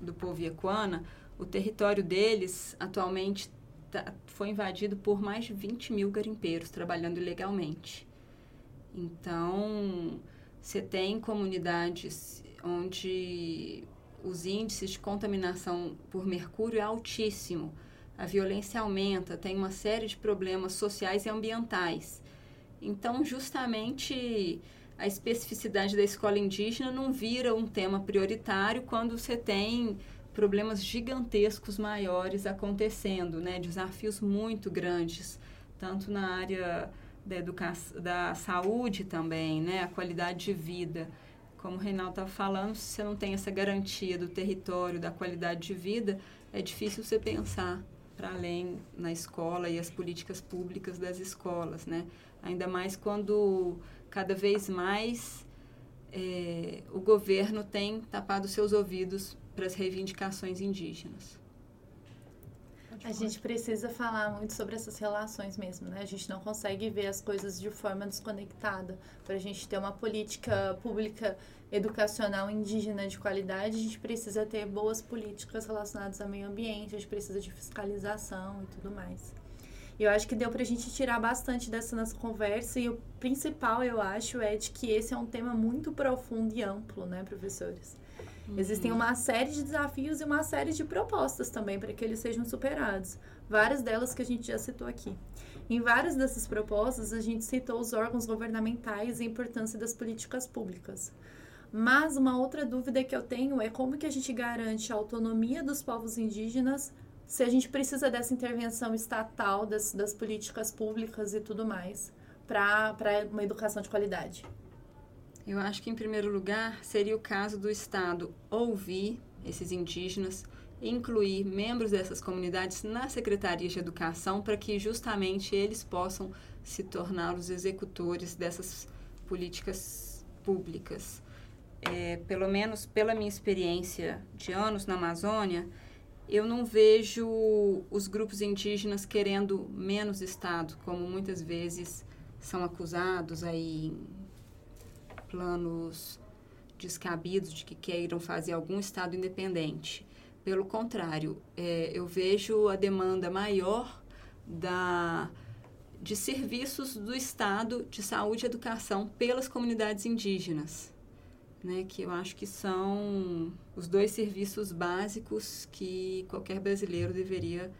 do povo Iacuana, o território deles atualmente tá, foi invadido por mais de 20 mil garimpeiros trabalhando ilegalmente. Então, você tem comunidades onde os índices de contaminação por mercúrio é altíssimo, a violência aumenta, tem uma série de problemas sociais e ambientais. Então, justamente a especificidade da escola indígena não vira um tema prioritário quando você tem problemas gigantescos maiores acontecendo, né? Desafios muito grandes, tanto na área da educação, da saúde também, né? A qualidade de vida. Como o Reinaldo estava falando, se você não tem essa garantia do território, da qualidade de vida, é difícil você pensar para além na escola e as políticas públicas das escolas, né? Ainda mais quando cada vez mais é, o governo tem tapado seus ouvidos para as reivindicações indígenas. A gente precisa falar muito sobre essas relações mesmo, né? A gente não consegue ver as coisas de forma desconectada. Para a gente ter uma política pública educacional indígena de qualidade, a gente precisa ter boas políticas relacionadas ao meio ambiente, a gente precisa de fiscalização e tudo mais. E eu acho que deu para a gente tirar bastante dessa nossa conversa e o principal, eu acho, é de que esse é um tema muito profundo e amplo, né, professores? Uhum. Existem uma série de desafios e uma série de propostas também para que eles sejam superados. Várias delas que a gente já citou aqui. Em várias dessas propostas, a gente citou os órgãos governamentais e a importância das políticas públicas. Mas uma outra dúvida que eu tenho é como que a gente garante a autonomia dos povos indígenas se a gente precisa dessa intervenção estatal, das, das políticas públicas e tudo mais, para uma educação de qualidade? Eu acho que, em primeiro lugar, seria o caso do Estado ouvir esses indígenas, incluir membros dessas comunidades na Secretaria de Educação para que justamente eles possam se tornar os executores dessas políticas públicas. É, pelo menos pela minha experiência de anos na Amazônia, eu não vejo os grupos indígenas querendo menos Estado, como muitas vezes são acusados aí em planos descabidos de que queiram fazer algum Estado independente. Pelo contrário, é, eu vejo a demanda maior da, de serviços do Estado de saúde e educação pelas comunidades indígenas né, que eu acho que são os dois serviços básicos que qualquer brasileiro deveria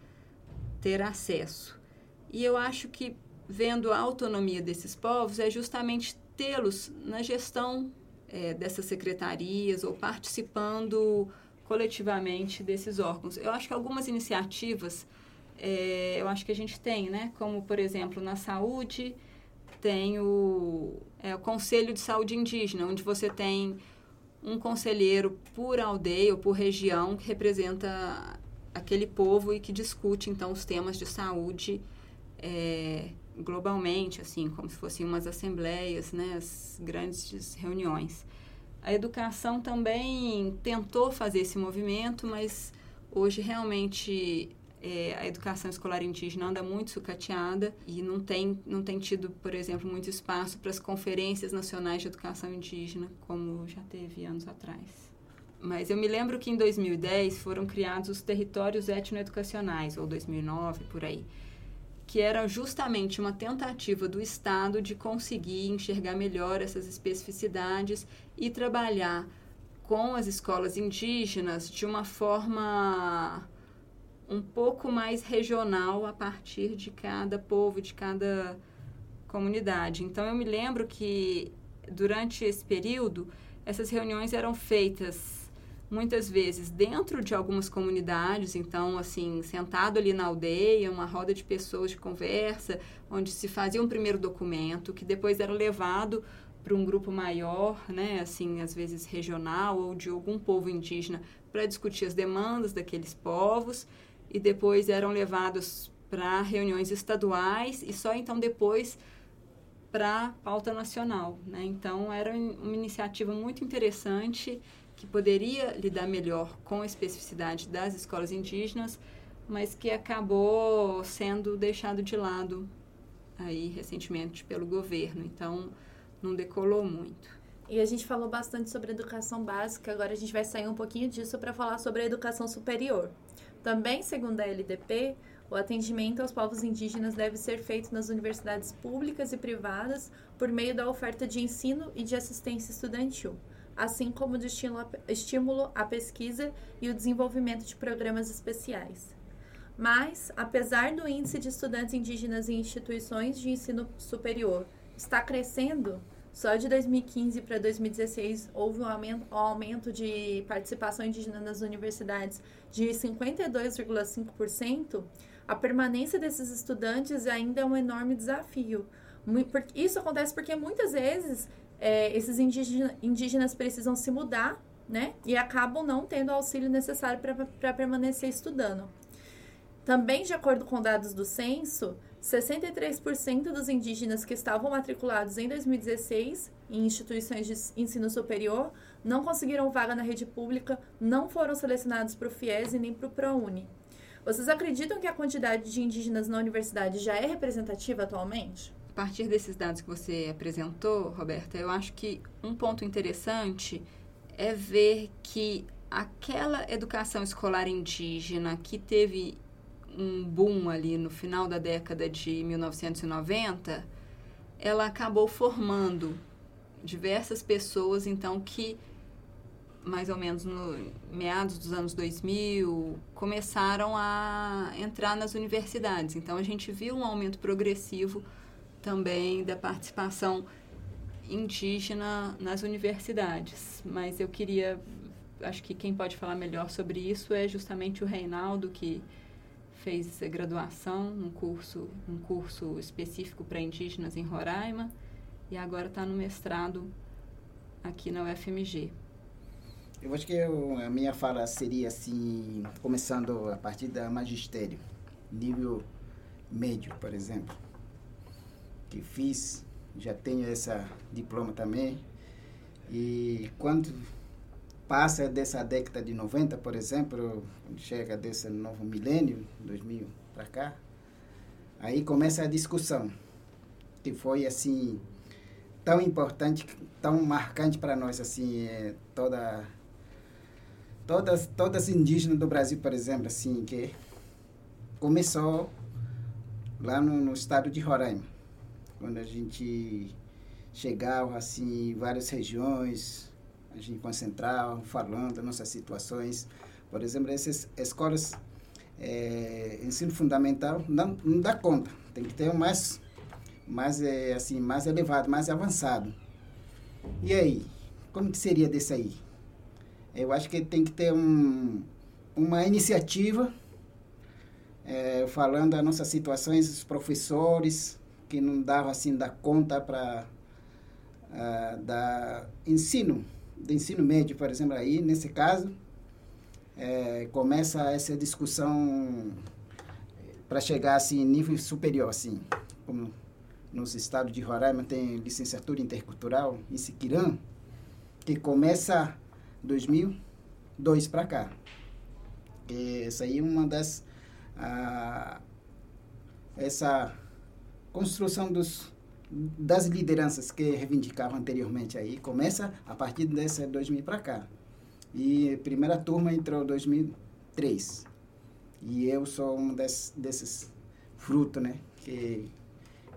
ter acesso. E eu acho que, vendo a autonomia desses povos, é justamente tê-los na gestão é, dessas secretarias ou participando coletivamente desses órgãos. Eu acho que algumas iniciativas, é, eu acho que a gente tem, né? Como, por exemplo, na saúde, tem o, é, o Conselho de Saúde Indígena, onde você tem um conselheiro por aldeia ou por região que representa aquele povo e que discute, então, os temas de saúde é, globalmente, assim, como se fossem umas assembleias, né, as grandes reuniões. A educação também tentou fazer esse movimento, mas hoje realmente é, a educação escolar indígena anda muito sucateada e não tem, não tem tido, por exemplo, muito espaço para as conferências nacionais de educação indígena, como já teve anos atrás. Mas eu me lembro que em 2010 foram criados os territórios etnoeducacionais, ou 2009, por aí, que era justamente uma tentativa do Estado de conseguir enxergar melhor essas especificidades e trabalhar com as escolas indígenas de uma forma um pouco mais regional a partir de cada povo, de cada comunidade. Então eu me lembro que durante esse período essas reuniões eram feitas muitas vezes dentro de algumas comunidades, então assim, sentado ali na aldeia, uma roda de pessoas de conversa, onde se fazia um primeiro documento que depois era levado para um grupo maior, né, assim, às vezes regional ou de algum povo indígena, para discutir as demandas daqueles povos e depois eram levados para reuniões estaduais e só então depois para pauta nacional, né? Então era uma iniciativa muito interessante que poderia lidar melhor com a especificidade das escolas indígenas, mas que acabou sendo deixado de lado aí recentemente pelo governo. Então não decolou muito. E a gente falou bastante sobre educação básica, agora a gente vai sair um pouquinho disso para falar sobre a educação superior. Também, segundo a LDP, o atendimento aos povos indígenas deve ser feito nas universidades públicas e privadas por meio da oferta de ensino e de assistência estudantil, assim como de estímulo à pesquisa e o desenvolvimento de programas especiais. Mas, apesar do índice de estudantes indígenas em instituições de ensino superior estar crescendo, só de 2015 para 2016 houve um aumento, um de participação indígena nas universidades de 52,5%. A permanência desses estudantes ainda é um enorme desafio. Isso acontece porque muitas vezes é, esses indígenas, indígenas precisam se mudar né? E acabam não tendo o auxílio necessário para permanecer estudando. Também, de acordo com dados do censo, 63% dos indígenas que estavam matriculados em 2016 em instituições de ensino superior não conseguiram vaga na rede pública, não foram selecionados para o FIES e nem para o ProUni. Vocês acreditam que a quantidade de indígenas na universidade já é representativa atualmente? A partir desses dados que você apresentou, Roberta, eu acho que um ponto interessante é ver que aquela educação escolar indígena que teve um boom ali no final da década de 1990, ela acabou formando diversas pessoas, então, que mais ou menos no meados dos anos 2000 começaram a entrar nas universidades. Então, a gente viu um aumento progressivo também da participação indígena nas universidades. Mas eu queria, acho que quem pode falar melhor sobre isso é justamente o Reinaldo, que fez graduação num curso, um curso específico para indígenas em Roraima e agora está no mestrado aqui na UFMG. Eu acho que eu, a minha fala seria assim, começando a partir da magistério, nível médio, por exemplo, que fiz, já tenho essa diploma também. E quando passa dessa década de 90, por exemplo, chega desse novo milênio, 2000 para cá, aí começa a discussão, que foi assim tão importante, tão marcante para nós assim, é, toda todas todas indígenas do Brasil, por exemplo, assim, que começou lá no, no estado de Roraima, quando a gente chegava assim, em várias regiões, a gente concentrar, falando nossas situações. Por exemplo, essas escolas, é, ensino fundamental, não, não dá conta. Tem que ter um mais, mais, é, assim, mais elevado, mais avançado. E aí, como que seria desse aí? Eu acho que tem que ter um, uma iniciativa é, falando das nossas situações, os professores que não davam assim da conta para uh, ah, da ensino, do ensino médio, por exemplo, aí nesse caso é, começa essa discussão para chegar assim nível superior assim, como nos estados de Roraima tem licenciatura intercultural em Siquirã, que começa 2002 para cá. E essa aí é uma das ah, essa construção dos das lideranças que reivindicavam anteriormente aí começa a partir desse 2000 para cá. E a primeira turma entrou em 2003. E eu sou um des, desses frutos, né? Que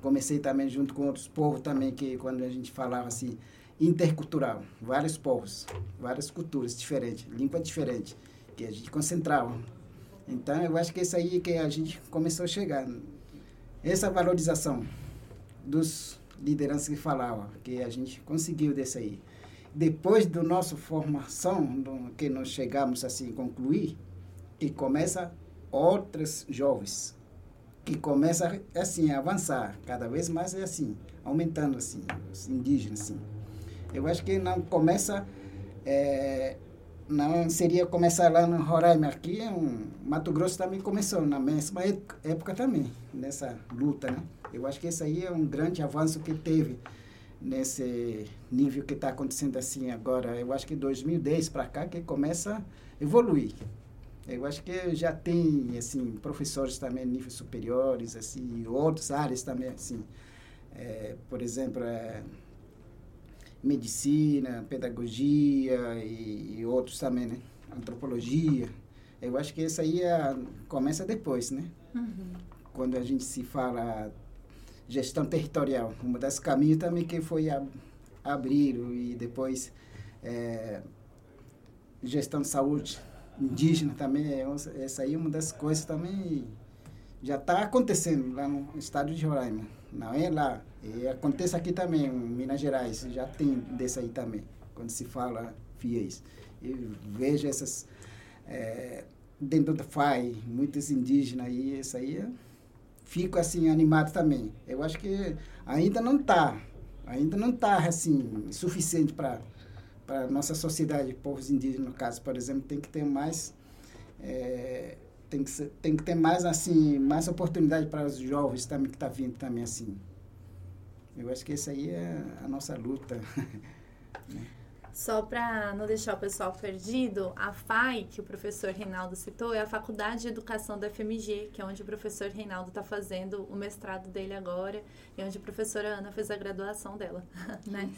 comecei também junto com outros povos também, que quando a gente falava assim, intercultural, vários povos, várias culturas diferentes, língua diferente, que a gente concentrava. Então, eu acho que isso aí que a gente começou a chegar. Essa valorização dos lideranças que falavam, que a gente conseguiu desse aí. Depois da nossa formação, do, que nós chegamos assim concluir, que começa outros jovens, que começa assim a avançar, cada vez mais é assim, aumentando assim, os indígenas assim. Eu acho que não começa é, não seria começar lá no Roraima aqui, um, Mato Grosso também começou na mesma época também, nessa luta, né? Eu acho que esse aí é um grande avanço que teve nesse nível que está acontecendo assim agora. Eu acho que 2010 para cá que começa a evoluir. Eu acho que já tem assim professores também níveis superiores, assim, outras áreas também assim. É, por exemplo, é, medicina, pedagogia e, e, outros também, né? Antropologia. Eu acho que isso aí é, começa depois, né? Uhum. Quando a gente se fala gestão territorial, um desses caminhos também que foi ab abrir e depois é, gestão de saúde indígena também, é, essa aí é uma das coisas também já está acontecendo lá no estado de Roraima. Não é lá. E acontece aqui também, em Minas Gerais, já tem desse aí também, quando se fala fiéis. Eu vejo essas. É, dentro do FAI, muitos indígenas aí, isso aí, eu fico assim animado também. Eu acho que ainda não está, ainda não está assim, suficiente para para nossa sociedade, povos indígenas, no caso, por exemplo, tem que ter mais. É, tem que, ser, tem que ter mais assim mais oportunidade para os jovens também que está vindo também assim eu acho que essa aí é a nossa luta <laughs> né? Só para não deixar o pessoal perdido, a FAI, que o professor Reinaldo citou, é a Faculdade de Educação da FMG, que é onde o professor Reinaldo está fazendo o mestrado dele agora e onde a professora Ana fez a graduação dela, <laughs> né?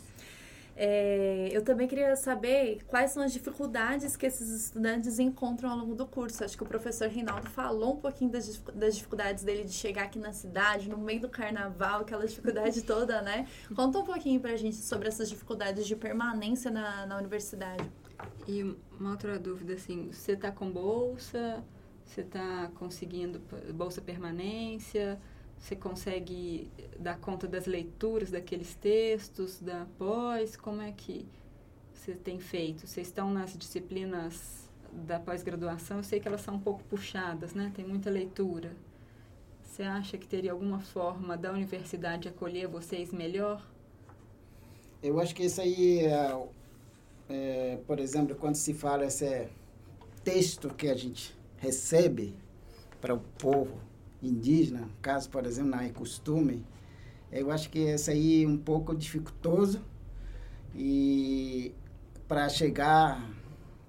É, eu também queria saber quais são as dificuldades que esses estudantes encontram ao longo do curso. Acho que o professor Reinaldo falou um pouquinho das, das dificuldades dele de chegar aqui na cidade, no meio do carnaval, aquela dificuldade <laughs> toda, né? Conta um pouquinho pra gente sobre essas dificuldades de permanência na, na universidade. E uma outra dúvida, assim, você está com bolsa? Você está conseguindo bolsa permanência? Você consegue dar conta das leituras daqueles textos, da pós? Como é que você tem feito? Vocês estão nas disciplinas da pós-graduação? Eu sei que elas são um pouco puxadas, né? Tem muita leitura. Você acha que teria alguma forma da universidade acolher vocês melhor? Eu acho que isso aí, é, é, por exemplo, quando se fala esse texto que a gente recebe para o povo, indígena, caso, por exemplo, na costume, eu acho que esse aí é um pouco dificultoso e para chegar,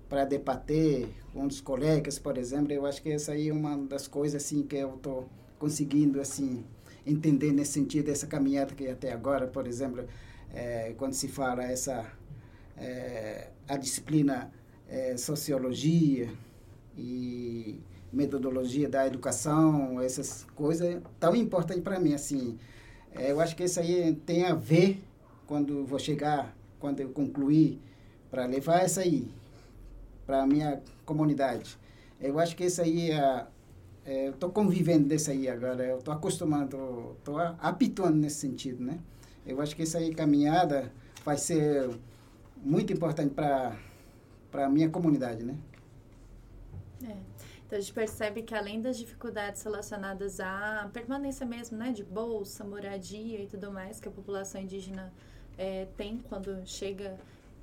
para debater com os colegas, por exemplo, eu acho que essa aí é uma das coisas assim que eu estou conseguindo assim entender nesse sentido dessa caminhada que até agora, por exemplo, é, quando se fala essa é, a disciplina é, sociologia e metodologia da educação, essas coisas tão importantes para mim, assim. É, eu acho que isso aí tem a ver quando vou chegar, quando eu concluir, para levar essa aí para a minha comunidade. Eu acho que isso aí é, é eu estou convivendo desse aí agora, eu estou acostumado, estou habituando nesse sentido, né? Eu acho que essa aí caminhada vai ser muito importante para a minha comunidade, né? É. Então a gente percebe que além das dificuldades relacionadas à permanência mesmo, né, de bolsa, moradia e tudo mais que a população indígena é, tem quando chega,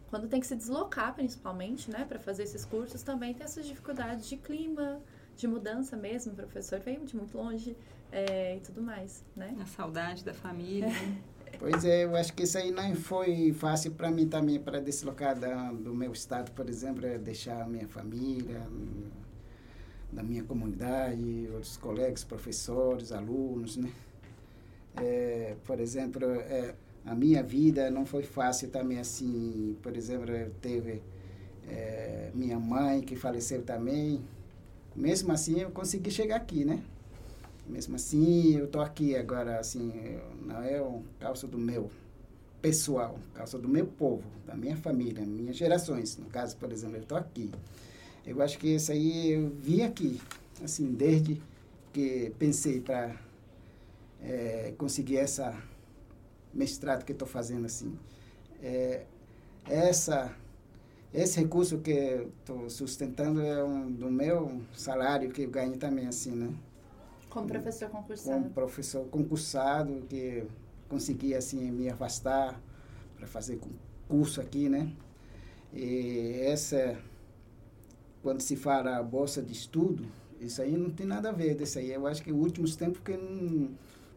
quando tem que se deslocar principalmente, né, para fazer esses cursos, também tem essas dificuldades de clima, de mudança mesmo. O professor veio de muito longe é, e tudo mais, né? A saudade da família. <laughs> Pois é, eu acho que isso aí não foi fácil para mim também, para deslocar da, do meu estado, por exemplo, é deixar a minha família, da minha comunidade, outros colegas, professores, alunos, né? É, por exemplo, é, a minha vida não foi fácil também assim, por exemplo, teve é, minha mãe que faleceu também, mesmo assim eu consegui chegar aqui, né? Mesmo assim eu tô aqui agora, assim, não é um causa do meu pessoal, causa do meu povo, da minha família, minhas gerações, no caso, por exemplo, eu tô aqui. Eu acho que isso aí eu vim aqui, assim, desde que pensei para é, conseguir essa mestrado que estou fazendo assim. É, essa esse recurso que estou sustentando é um do meu salário que eu ganho também assim, né? Como professor concursado. Como professor concursado que consegui assim me afastar para fazer curso aqui, né? E essa quando se fala a bolsa de estudo, isso aí não tem nada a ver desse aí. Eu acho que últimos tempos que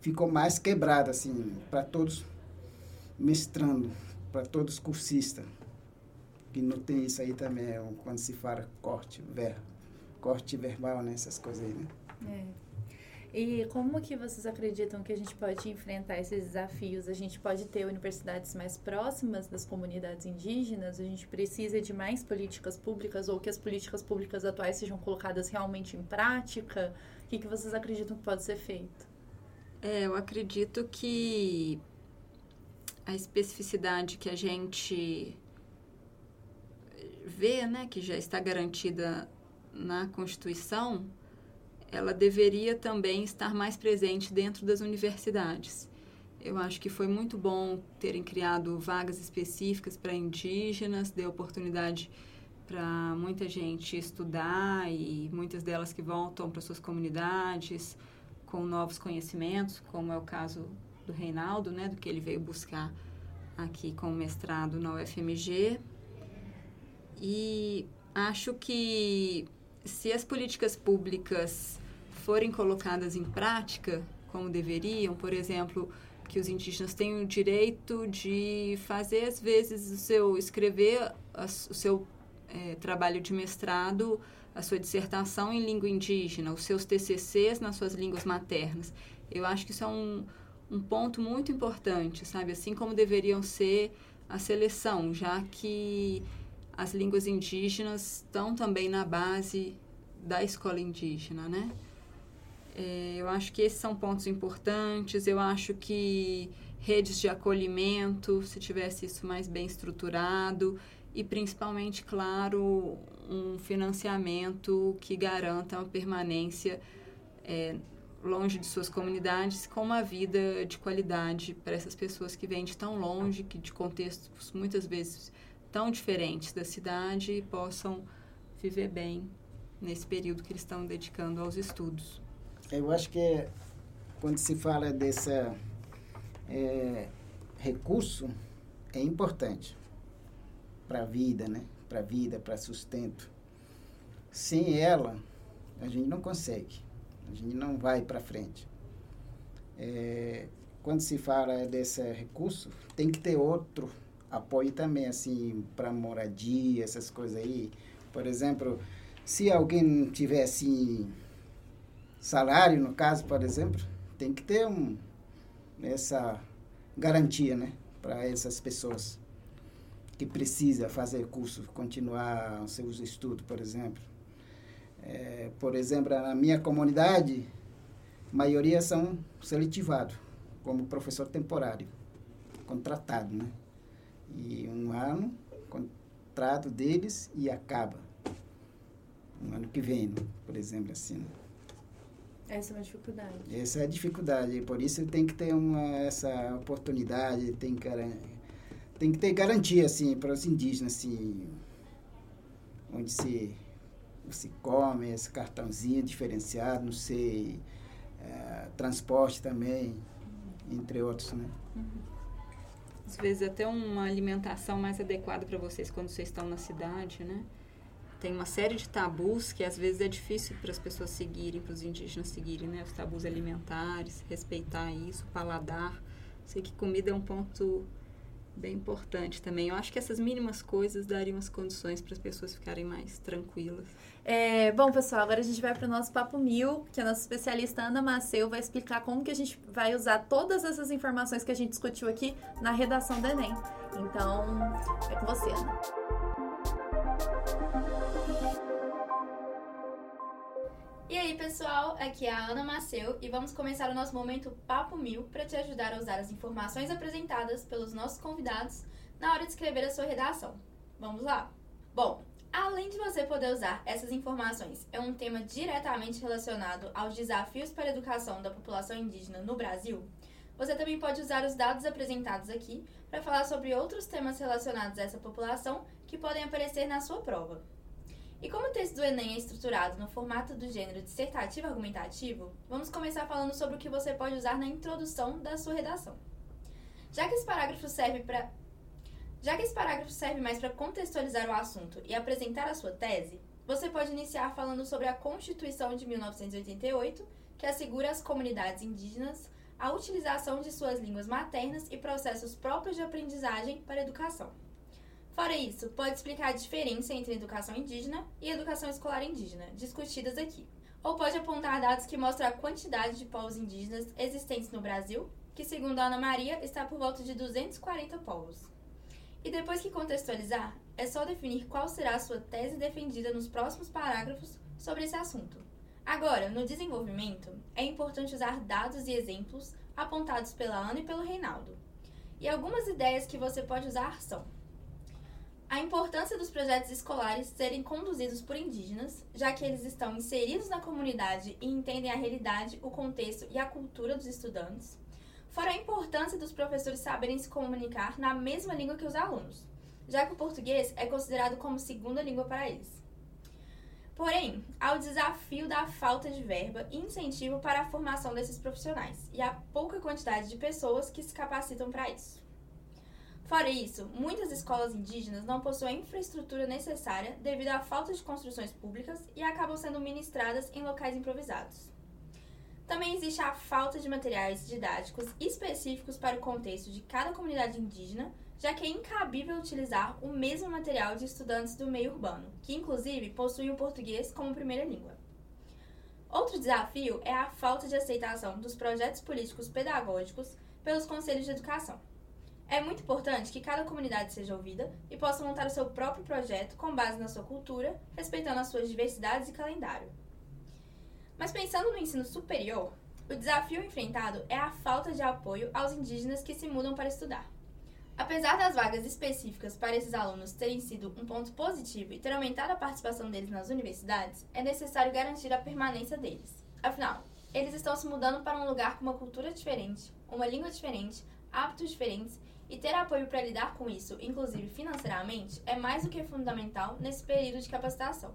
ficou mais quebrado assim para todos mestrando, para todos cursistas. Que não tem isso aí também, é quando se fala corte, ver, corte verbal, né? Essas coisas aí, né? É. E como que vocês acreditam que a gente pode enfrentar esses desafios? A gente pode ter universidades mais próximas das comunidades indígenas? A gente precisa de mais políticas públicas ou que as políticas públicas atuais sejam colocadas realmente em prática? O que, que vocês acreditam que pode ser feito? É, eu acredito que a especificidade que a gente vê, né, que já está garantida na Constituição, ela deveria também estar mais presente dentro das universidades. Eu acho que foi muito bom terem criado vagas específicas para indígenas, deu oportunidade para muita gente estudar e muitas delas que voltam para suas comunidades com novos conhecimentos, como é o caso do Reinaldo, né, do que ele veio buscar aqui com o mestrado na UFMG. E acho que se as políticas públicas forem colocadas em prática como deveriam, por exemplo, que os indígenas têm o direito de fazer às vezes o seu escrever o seu é, trabalho de mestrado, a sua dissertação em língua indígena, os seus TCCs nas suas línguas maternas. Eu acho que isso é um, um ponto muito importante, sabe? Assim como deveriam ser a seleção, já que as línguas indígenas estão também na base da escola indígena, né? É, eu acho que esses são pontos importantes. Eu acho que redes de acolhimento, se tivesse isso mais bem estruturado e principalmente, claro, um financiamento que garanta uma permanência é, longe de suas comunidades com uma vida de qualidade para essas pessoas que vêm de tão longe, que de contextos muitas vezes tão diferentes da cidade possam viver bem nesse período que eles estão dedicando aos estudos. Eu acho que quando se fala desse é, recurso, é importante para a vida, né? Para a vida, para sustento. Sem ela, a gente não consegue. A gente não vai para frente. É, quando se fala desse recurso, tem que ter outro apoio também, assim, para moradia, essas coisas aí. Por exemplo, se alguém tiver, assim, salário, no caso, por exemplo, tem que ter um, essa garantia, né, para essas pessoas que precisa fazer curso, continuar seus estudos, por exemplo. É, por exemplo, na minha comunidade, a maioria são seletivados como professor temporário, contratado, né? E um ano, contrato deles e acaba. Um ano que vem, por exemplo, assim. Né? Essa é uma dificuldade. Essa é a dificuldade. Por isso tem que ter uma, essa oportunidade, tem que tem que ter garantia, assim, para os indígenas, assim, onde se, se come, esse cartãozinho diferenciado, não sei, é, transporte também, entre outros, né? Às vezes até uma alimentação mais adequada para vocês quando vocês estão na cidade, né? Tem uma série de tabus que às vezes é difícil para as pessoas seguirem, para os indígenas seguirem, né? Os tabus alimentares, respeitar isso, paladar. Sei que comida é um ponto bem importante também. Eu acho que essas mínimas coisas dariam as condições para as pessoas ficarem mais tranquilas. É, bom, pessoal, agora a gente vai para o nosso Papo Mil, que a nossa especialista Ana Maceu vai explicar como que a gente vai usar todas essas informações que a gente discutiu aqui na redação do Enem. Então, é com você, Ana. E aí, pessoal, aqui é a Ana Maceu e vamos começar o nosso momento Papo Mil para te ajudar a usar as informações apresentadas pelos nossos convidados na hora de escrever a sua redação. Vamos lá? Bom, além de você poder usar essas informações, é um tema diretamente relacionado aos desafios para a educação da população indígena no Brasil. Você também pode usar os dados apresentados aqui para falar sobre outros temas relacionados a essa população que podem aparecer na sua prova. E como o texto do Enem é estruturado no formato do gênero dissertativo argumentativo, vamos começar falando sobre o que você pode usar na introdução da sua redação. Já que esse parágrafo serve para já que esse parágrafo serve mais para contextualizar o assunto e apresentar a sua tese, você pode iniciar falando sobre a Constituição de 1988, que assegura às comunidades indígenas a utilização de suas línguas maternas e processos próprios de aprendizagem para a educação. Fora isso, pode explicar a diferença entre educação indígena e educação escolar indígena, discutidas aqui. Ou pode apontar dados que mostram a quantidade de povos indígenas existentes no Brasil, que, segundo Ana Maria, está por volta de 240 povos. E depois que contextualizar, é só definir qual será a sua tese defendida nos próximos parágrafos sobre esse assunto. Agora, no desenvolvimento, é importante usar dados e exemplos apontados pela Ana e pelo Reinaldo. E algumas ideias que você pode usar são a importância dos projetos escolares serem conduzidos por indígenas, já que eles estão inseridos na comunidade e entendem a realidade, o contexto e a cultura dos estudantes. Fora a importância dos professores saberem se comunicar na mesma língua que os alunos, já que o português é considerado como segunda língua para eles. Porém, há o desafio da falta de verba e incentivo para a formação desses profissionais e a pouca quantidade de pessoas que se capacitam para isso. Fora isso, muitas escolas indígenas não possuem a infraestrutura necessária devido à falta de construções públicas e acabam sendo ministradas em locais improvisados. Também existe a falta de materiais didáticos específicos para o contexto de cada comunidade indígena, já que é incabível utilizar o mesmo material de estudantes do meio urbano, que inclusive possuem o português como primeira língua. Outro desafio é a falta de aceitação dos projetos políticos pedagógicos pelos conselhos de educação. É muito importante que cada comunidade seja ouvida e possa montar o seu próprio projeto com base na sua cultura, respeitando as suas diversidades e calendário. Mas pensando no ensino superior, o desafio enfrentado é a falta de apoio aos indígenas que se mudam para estudar. Apesar das vagas específicas para esses alunos terem sido um ponto positivo e ter aumentado a participação deles nas universidades, é necessário garantir a permanência deles. Afinal, eles estão se mudando para um lugar com uma cultura diferente, uma língua diferente, hábitos diferentes e ter apoio para lidar com isso, inclusive financeiramente, é mais do que fundamental nesse período de capacitação.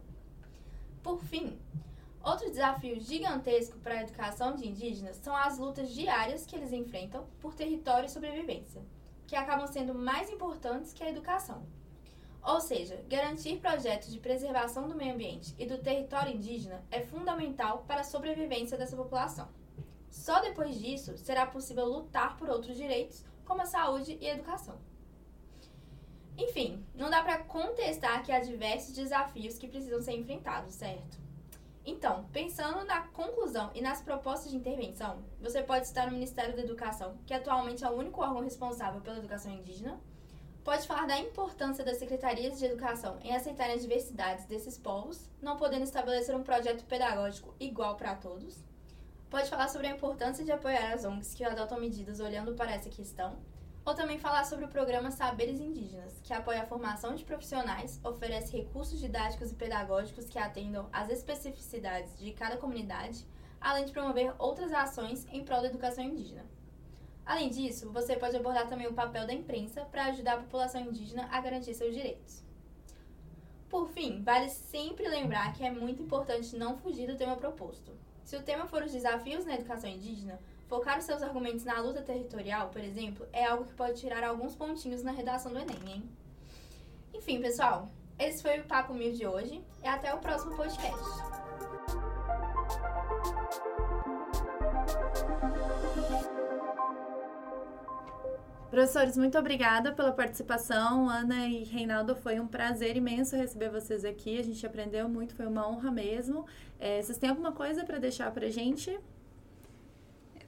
Por fim, outro desafio gigantesco para a educação de indígenas são as lutas diárias que eles enfrentam por território e sobrevivência, que acabam sendo mais importantes que a educação. Ou seja, garantir projetos de preservação do meio ambiente e do território indígena é fundamental para a sobrevivência dessa população. Só depois disso será possível lutar por outros direitos como a saúde e a educação. Enfim, não dá para contestar que há diversos desafios que precisam ser enfrentados, certo? Então, pensando na conclusão e nas propostas de intervenção, você pode estar no Ministério da Educação, que atualmente é o único órgão responsável pela educação indígena, pode falar da importância das secretarias de educação em aceitarem as diversidades desses povos, não podendo estabelecer um projeto pedagógico igual para todos, Pode falar sobre a importância de apoiar as ONGs que adotam medidas olhando para essa questão, ou também falar sobre o programa Saberes Indígenas, que apoia a formação de profissionais, oferece recursos didáticos e pedagógicos que atendam às especificidades de cada comunidade, além de promover outras ações em prol da educação indígena. Além disso, você pode abordar também o papel da imprensa para ajudar a população indígena a garantir seus direitos. Por fim, vale sempre lembrar que é muito importante não fugir do tema proposto. Se o tema for os desafios na educação indígena, focar os seus argumentos na luta territorial, por exemplo, é algo que pode tirar alguns pontinhos na redação do Enem, hein? Enfim, pessoal, esse foi o Papo Mil de hoje e até o próximo podcast. Professores, muito obrigada pela participação. Ana e Reinaldo, foi um prazer imenso receber vocês aqui. A gente aprendeu muito, foi uma honra mesmo. É, vocês têm alguma coisa para deixar para gente?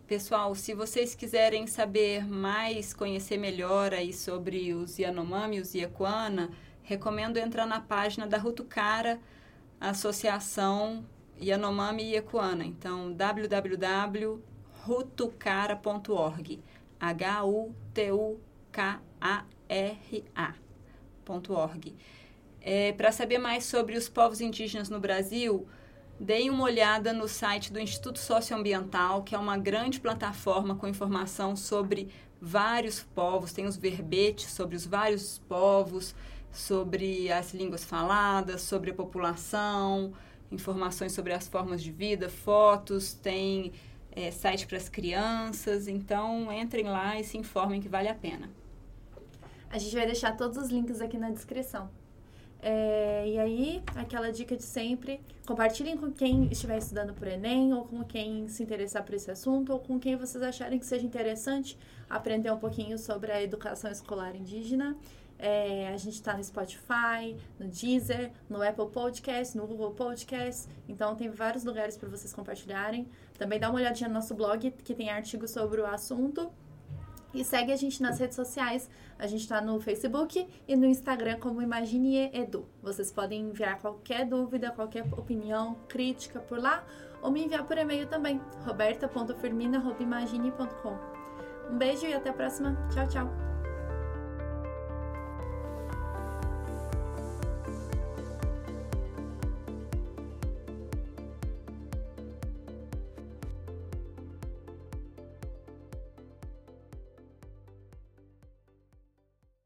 Pessoal, se vocês quiserem saber mais, conhecer melhor aí sobre os Yanomami e os Iaquana, recomendo entrar na página da Rutucara, Associação Yanomami e. Então, www.rutucara.org. H-U-T-U-K-A-R-A.org. É, Para saber mais sobre os povos indígenas no Brasil, deem uma olhada no site do Instituto Socioambiental, que é uma grande plataforma com informação sobre vários povos, tem os verbetes sobre os vários povos, sobre as línguas faladas, sobre a população, informações sobre as formas de vida, fotos, tem é, site para as crianças. Então, entrem lá e se informem que vale a pena. A gente vai deixar todos os links aqui na descrição. É, e aí, aquela dica de sempre, compartilhem com quem estiver estudando por Enem, ou com quem se interessar por esse assunto, ou com quem vocês acharem que seja interessante aprender um pouquinho sobre a educação escolar indígena. É, a gente está no Spotify, no Deezer, no Apple Podcast, no Google Podcast. Então tem vários lugares para vocês compartilharem. Também dá uma olhadinha no nosso blog, que tem artigos sobre o assunto. E segue a gente nas redes sociais. A gente está no Facebook e no Instagram como Imagine Edu. Vocês podem enviar qualquer dúvida, qualquer opinião, crítica por lá, ou me enviar por e-mail também, roberta.firmina.imagine.com. Um beijo e até a próxima. Tchau, tchau.